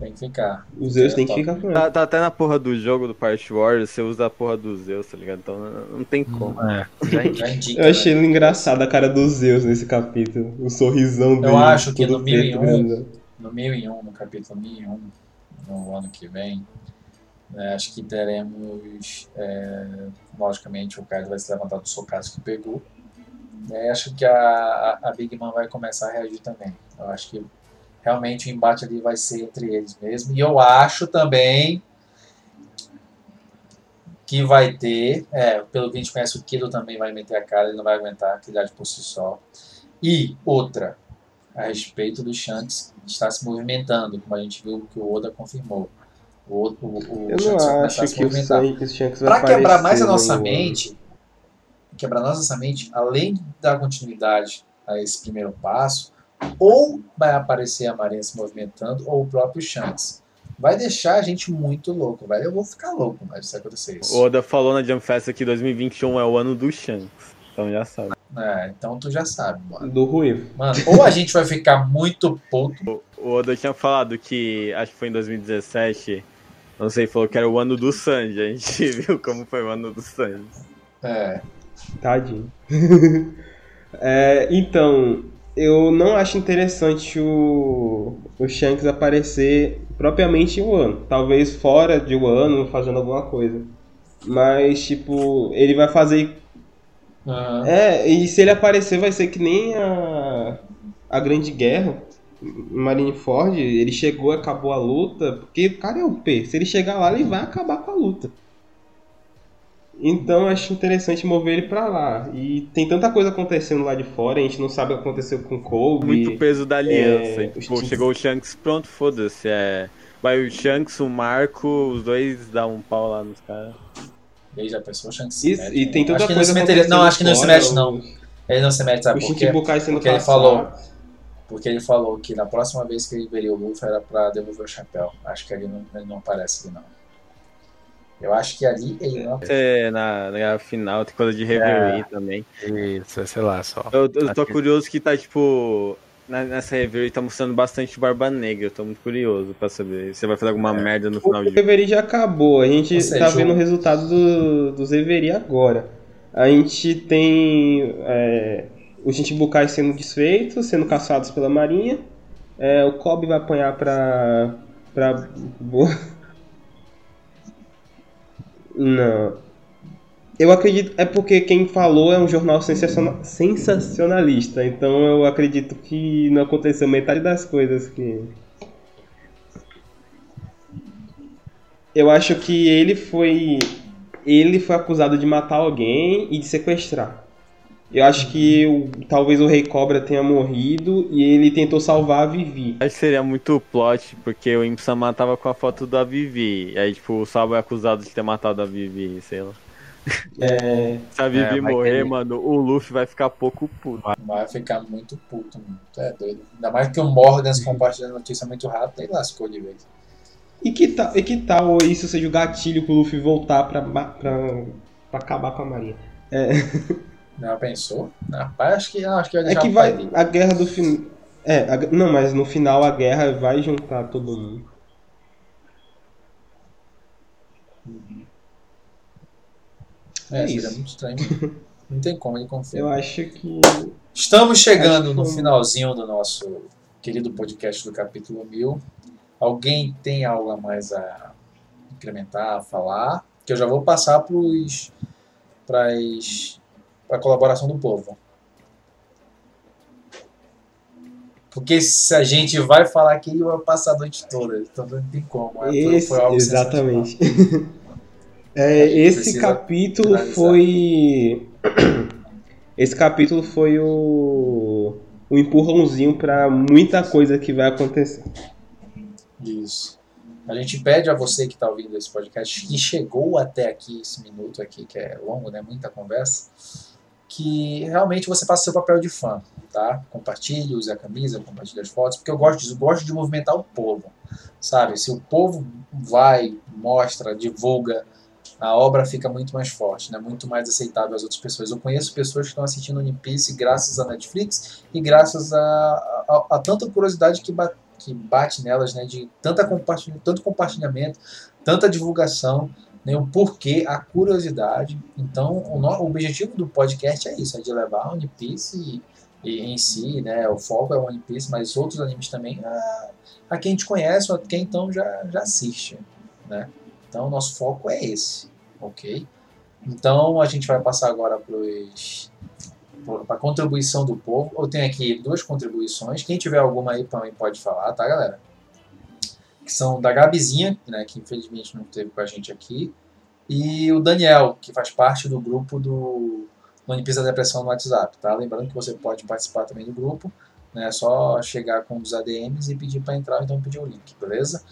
Tem que ficar. O Zeus É tem que ficar com ela. Tá, tá até na porra do jogo do Part Wars, você usa a porra do Zeus, tá ligado? Então não, não tem como. É, Já indica, Eu achei né? engraçado a cara do Zeus nesse capítulo. O sorrisão dele. acho que todo no preto, 1001, grandão. no 1001, no capítulo 1001, no ano que vem, né, acho que teremos, é, logicamente, o Kaido vai se levantar do socaço que pegou. né, acho que a, a, a Big Man vai começar a reagir também. Eu acho que realmente o embate ali vai ser entre eles mesmo. E eu acho também que vai ter, é, pelo que a gente conhece, o Kido também vai meter a cara, ele não vai aguentar a atividade por si só. E outra, a respeito do Shanks estar se movimentando, como a gente viu que o Oda confirmou. O, o, o Eu Shanks vai não começar a acho se que o o Shanks vai Para quebrar mais a no nossa mente, quebrar nossa mente, além da continuidade a esse primeiro passo, ou vai aparecer a Marinha se movimentando, ou o próprio Shanks. Vai deixar a gente muito louco, velho. Eu vou ficar louco, mas se acontecer isso. O Oda falou na Jump Fest que 2021 é o ano do Shanks. Então já sabe. É, então tu já sabe, mano. Do Ruivo. Mano, ou a gente vai ficar muito puto. O Oda tinha falado que, acho que foi em 2017, não sei, falou que era o ano do Sanji. A gente viu como foi o ano do Sanji. É, Tadinho. É, então, eu não acho interessante o, o Shanks aparecer propriamente em Wano. Talvez fora de Wano, fazendo alguma coisa. Mas, tipo, ele vai fazer. É, e se ele aparecer, vai ser que nem a, a Grande Guerra. Marineford, ele chegou, acabou a luta. Porque o cara é o P. Se ele chegar lá, ele vai acabar com a luta. Então eu acho interessante mover ele pra lá. E tem tanta coisa acontecendo lá de fora, a gente não sabe o que aconteceu com o Kobe. Muito peso da aliança. é, tipo, os- chegou o Shanks, pronto, foda-se. É... Vai o Shanks, o Marco, os dois dão um pau lá nos caras. E aí já pensou o Shanks se E, mete, e tem Acho que ele coisa não meteria- Não, acho que não se mete, não. Ele não se mete, sabe O por quê? Porque ele falou. Porque ele falou que na próxima vez que ele veria o Luffy era pra devolver o chapéu. Acho que ali não, ele não aparece ali, não. Eu acho que ali ele não É, na, na final tem coisa de Reverie também. Isso, sei lá só. Eu, eu tô Acho que- curioso que tá, tipo. Nessa Reverie tá mostrando bastante Barba Negra. Eu tô muito curioso pra saber se vai fazer alguma merda no final O de Reverie já acabou, a gente Ou seja, tá vendo o- o resultado do, dos Reverie agora. A gente tem é, os Shichibukai sendo desfeitos, sendo caçados pela marinha. É, o Kobe vai apanhar pra. pra. Boa. Não. Eu acredito. É porque quem falou é um jornal sensaciona- sensacionalista. Então eu acredito que não aconteceu metade das coisas que. Eu acho que ele foi. Ele foi acusado de matar alguém e de sequestrar. Eu acho que o- talvez o Rei Cobra tenha morrido e ele tentou salvar a Vivi. Acho que seria muito plot, porque o Imsama tava com a foto da Vivi. Aí, tipo, o Sabo é acusado de ter matado a Vivi, sei lá. É, Se a Vivi É, morrer, querer. mano, o Luffy vai ficar pouco puto. Vai ficar muito puto, mano. É doido. Ainda mais que o Morgan compartilha a notícia muito rápido, aí lascou de vez. e, que tal, e que tal isso seja o gatilho pro Luffy voltar pra, pra, pra acabar com a Marinha? Já pensou? Rapaz, acho que, não, acho que vai É deixar que o vai. pai. A guerra do fim. É, a- não, mas no final a guerra vai juntar todo mundo. É, É isso. muito estranho. Não tem como ele confiar. Eu acho que. Estamos chegando que no finalzinho do nosso querido podcast do capítulo 1000. Alguém tem algo a mais a incrementar, a falar? Que eu já vou passar para a colaboração do povo. Porque se a gente vai falar aqui, vai passar a noite toda. Então não tem como. é, foi- Esse, exatamente. É, esse capítulo foi. Esse capítulo foi o. O empurrãozinho pra muita coisa que vai acontecer. Isso. A gente pede a você que está ouvindo esse podcast, que chegou até aqui, esse minuto aqui, que é longo, né? Muita conversa, que realmente você faça seu papel de fã, tá? Compartilhe, use a camisa, compartilhe as fotos, porque eu gosto disso, eu gosto de movimentar o povo, sabe? Se o povo vai, mostra, divulga, a obra fica muito mais forte, né? muito mais aceitável às outras pessoas. Eu conheço pessoas que estão assistindo One Piece graças à Netflix e graças a, a, a tanta curiosidade que, ba- que bate nelas, né? de tanta compartilha, tanto compartilhamento, tanta divulgação, né? o porquê, a curiosidade. Então, o, no- o objetivo do podcast é isso, é de levar One Piece e, e em si, né? o foco é One Piece, mas outros animes também, a, a quem a gente conhece, a quem então já, já assiste. Né? Então, o nosso foco é esse, ok? Então, a gente vai passar agora para a contribuição do povo. Eu tenho aqui duas contribuições. Quem tiver alguma aí também pode falar, tá, galera? Que são da Gabizinha, né, que infelizmente não esteve com a gente aqui, e o Daniel, que faz parte do grupo do Piece da Depressão no WhatsApp, tá? Lembrando que você pode participar também do grupo, né? É só chegar com os ADMs e pedir para entrar, então pedir o link, beleza?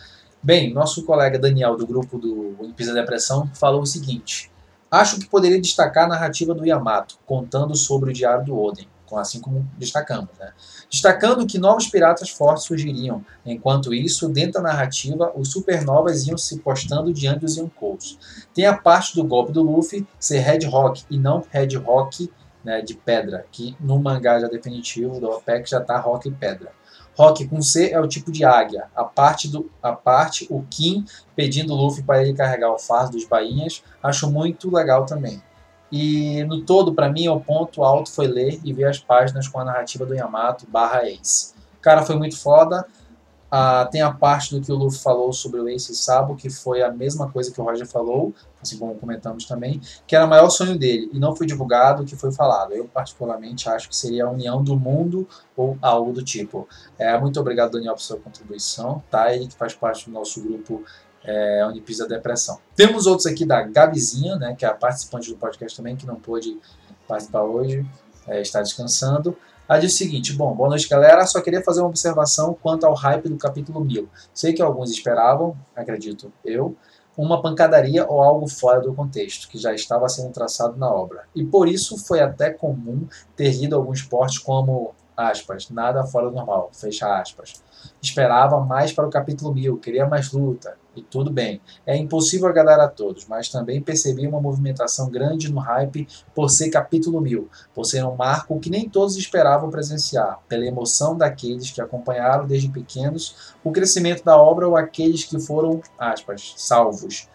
Bem, nosso colega Daniel, do grupo do One Piece da Depressão, falou o seguinte: Acho que poderia destacar a narrativa do Yamato, contando sobre o diário do Oden, assim como destacamos, né? Destacando que novos piratas fortes surgiriam. Enquanto isso, dentro da narrativa, os supernovas iam se postando diante dos Yonkous. Tem a parte do golpe do Luffy ser Red Rock e não Red Rock né, de pedra, que no mangá já definitivo do OPEC já tá Rock e pedra. Rock com C é o tipo de águia. A parte, do, a parte o Kim pedindo o Luffy para ele carregar o fardo dos bainhas, acho muito legal também. E no todo, para mim, o ponto alto foi ler e ver as páginas com a narrativa do Yamato barra Ace. Cara, foi muito foda. Ah, tem a parte do que o Luffy falou sobre o Ace e Sabo, que foi a mesma coisa que o Roger falou, assim como comentamos também, que era o maior sonho dele, e não foi divulgado o que foi falado. Eu, particularmente, acho que seria a união do mundo ou algo do tipo. É, muito obrigado, Daniel, por sua contribuição, tá? Ele que faz parte do nosso grupo é, a Depressão. Temos outros aqui da Gabizinha, né, que é a participante do podcast também, que não pôde participar hoje, é, está descansando. Ela diz o seguinte: Bom, boa noite, galera. Só queria fazer uma observação quanto ao hype do capítulo 1000. Sei que alguns esperavam, acredito eu, uma pancadaria ou algo fora do contexto, que já estava sendo traçado na obra. E por isso foi até comum ter lido alguns portes como, aspas, nada fora do normal, fecha aspas. Esperava mais para o capítulo 1000, queria mais luta, e tudo bem. É impossível agradar a todos, mas também percebi uma movimentação grande no hype por ser capítulo 1000, por ser um marco que nem todos esperavam presenciar, pela emoção daqueles que acompanharam desde pequenos o crescimento da obra ou aqueles que foram, aspas, salvos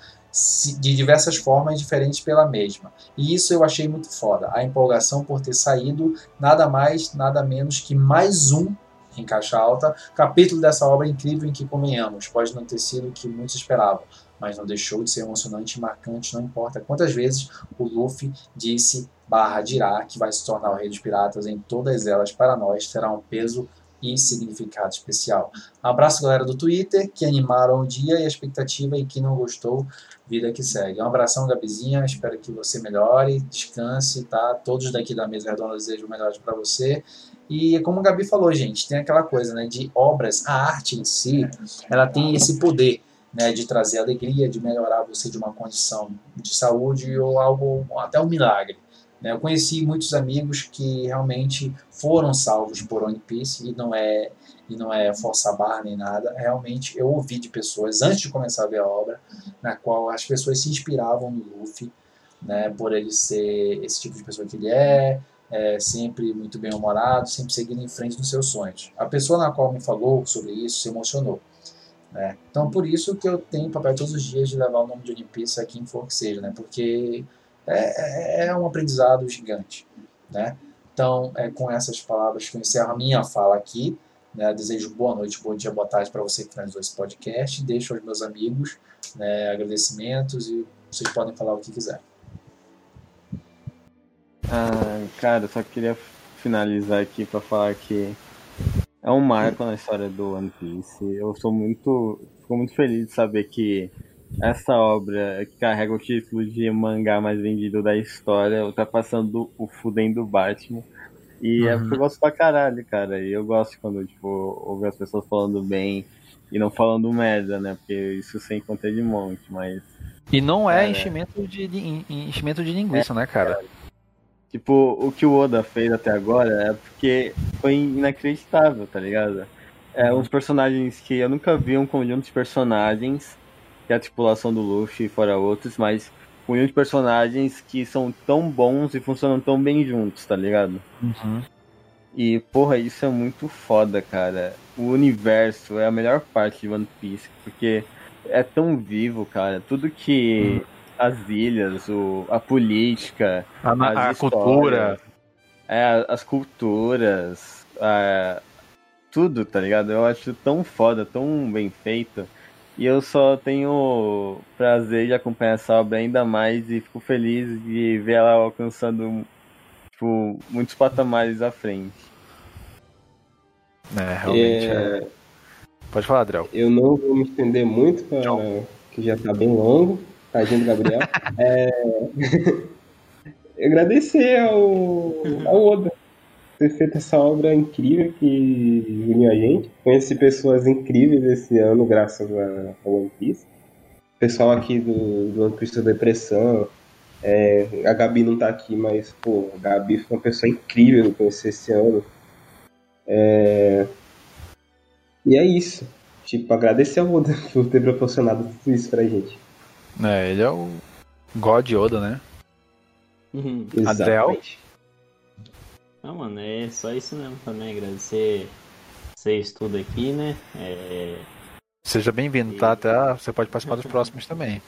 de diversas formas diferentes pela mesma. E isso eu achei muito foda. A empolgação por ter saído nada mais, nada menos que mais um em caixa alta, capítulo dessa obra incrível em que convenhamos, pode não ter sido o que muitos esperavam, mas não deixou de ser emocionante e marcante, não importa quantas vezes o Luffy disse barra dirá que vai se tornar o rei dos piratas em todas elas para nós terá um peso e significado especial. Abraço galera do Twitter que animaram o dia e a expectativa e que não gostou, vida que segue. Um abração Gabizinha, espero que você melhore, descanse, tá? Todos daqui da mesa redonda desejam o melhor para você. E como a Gabi falou, gente, tem aquela coisa, né, de obras, a arte em si, ela tem esse poder né, de trazer alegria, de melhorar você de uma condição de saúde ou algo, até um milagre. Né? Eu conheci muitos amigos que realmente foram salvos por One Piece e não é e não é força barra nem nada. Realmente eu ouvi de pessoas antes de começar a ver a obra, na qual as pessoas se inspiravam no Luffy, né, por ele ser esse tipo de pessoa que ele é, é sempre muito bem humorado, sempre seguindo em frente nos seus sonhos. A pessoa na qual me falou sobre isso se emocionou. Né? Então por isso que eu tenho papel todos os dias de levar o nome de One Piece a quem for que seja, né? porque é, é, é um aprendizado gigante. Né? Então é com essas palavras que eu encerro a minha fala aqui. Né, desejo boa noite, bom dia, boa tarde para você que finalizou esse podcast. Deixo aos meus amigos né, agradecimentos e vocês podem falar o que quiser. Ah, cara, só queria finalizar aqui para falar que é um marco na história do One Piece. Eu sou muito, fico muito feliz de saber que essa obra que carrega o título de mangá mais vendido da história, ultrapassando o Fuden do Batman e uhum. é porque eu gosto pra caralho, cara. E eu gosto quando, tipo, ouvir as pessoas falando bem e não falando merda, né? Porque isso sem conter de monte, mas. E não é, é enchimento, de, de, enchimento de linguiça, é, né, cara? cara? Tipo, o que o Oda fez até agora é porque foi inacreditável, tá ligado? É uns personagens que eu nunca vi um conjunto de personagens, que é a tripulação do Luffy, fora outros, mas um de personagens que são tão bons e funcionam tão bem juntos, tá ligado? Uhum. E, porra, isso é muito foda, cara. O universo é a melhor parte de One Piece, porque é tão vivo, cara. Tudo que. Uhum. As ilhas, o, a política, a, a cultura. É, as culturas, a, tudo, tá ligado? Eu acho tão foda, tão bem feito. E eu só tenho prazer de acompanhar essa obra ainda mais e fico feliz de ver ela alcançando tipo, muitos patamares à frente. É, realmente. É... É... Pode falar, Adriel. Eu não vou me estender muito, para que já tá bem longo. Tadinho do Gabriel. é... Agradecer ao, ao Oda ter feito essa obra incrível que uniu a gente. Conheci pessoas incríveis esse ano graças a, a One Piece. Pessoal aqui do, do One Piece da Depressão. É, a Gabi não tá aqui, mas pô, a Gabi foi uma pessoa incrível que eu conheci esse ano. É... E é isso. Tipo, agradecer ao Oda por ter proporcionado tudo isso pra gente. É, ele é o God Oda, né? Uhum, Adel. Não, mano, é só isso mesmo também. Agradecer você estudo aqui, né? É... Seja bem-vindo, tá? Até você pode participar dos próximos também.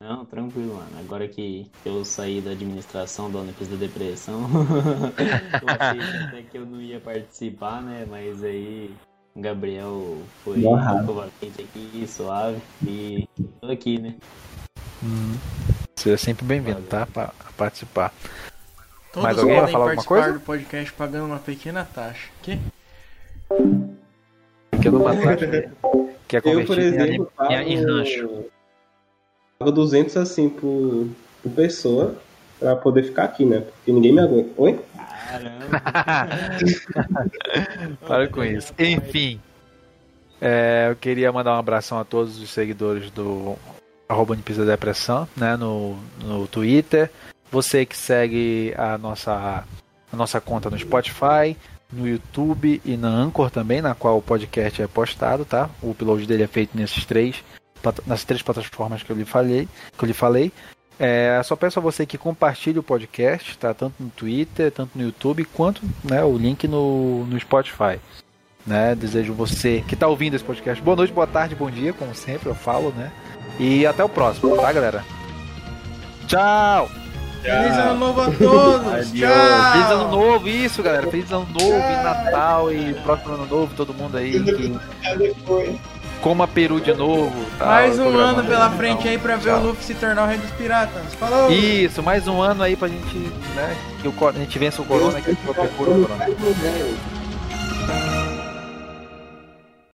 Não, tranquilo, mano. Agora que eu saí da administração do Ônibus da Depressão, eu achei até que eu não ia participar, né? Mas aí Gabriel foi conveniente aqui, suave, e tô aqui, né? Hum. Seja sempre bem-vindo, tá? Pra participar. Todos Mais alguém podem falar participar coisa? do podcast pagando uma pequena taxa. Que? Pequena uma taxa que é Eu, por exemplo, em, em rancho. Pago 200 assim por, por pessoa pra poder ficar aqui, né? Porque ninguém me aguenta. Oi? Para com isso. Enfim. É, eu queria mandar um abração a todos os seguidores do arroba Depressão, né, no, no Twitter, você que segue a nossa, a nossa conta no Spotify, no YouTube e na Anchor também, na qual o podcast é postado, tá? O upload dele é feito nesses três, nas três plataformas que eu lhe falei, que eu lhe falei. É, só peço a você que compartilhe o podcast, tá? Tanto no Twitter, tanto no YouTube, quanto né, o link no, no Spotify. Né? Desejo você que está ouvindo esse podcast boa noite, boa tarde, bom dia, como sempre eu falo, né? E até o próximo, tá, galera? Tchau! Feliz ano novo a todos! Tchau! Feliz ano novo, isso galera! Feliz ano novo e Natal e próximo ano novo, todo mundo aí que coma peru de novo. mais um ano pela frente aí pra ver Tchau. o Luffy se tornar o rei dos piratas. Falou! Isso, mais um ano aí pra gente, né? Que a gente vença o corona, que a gente vai pro corona.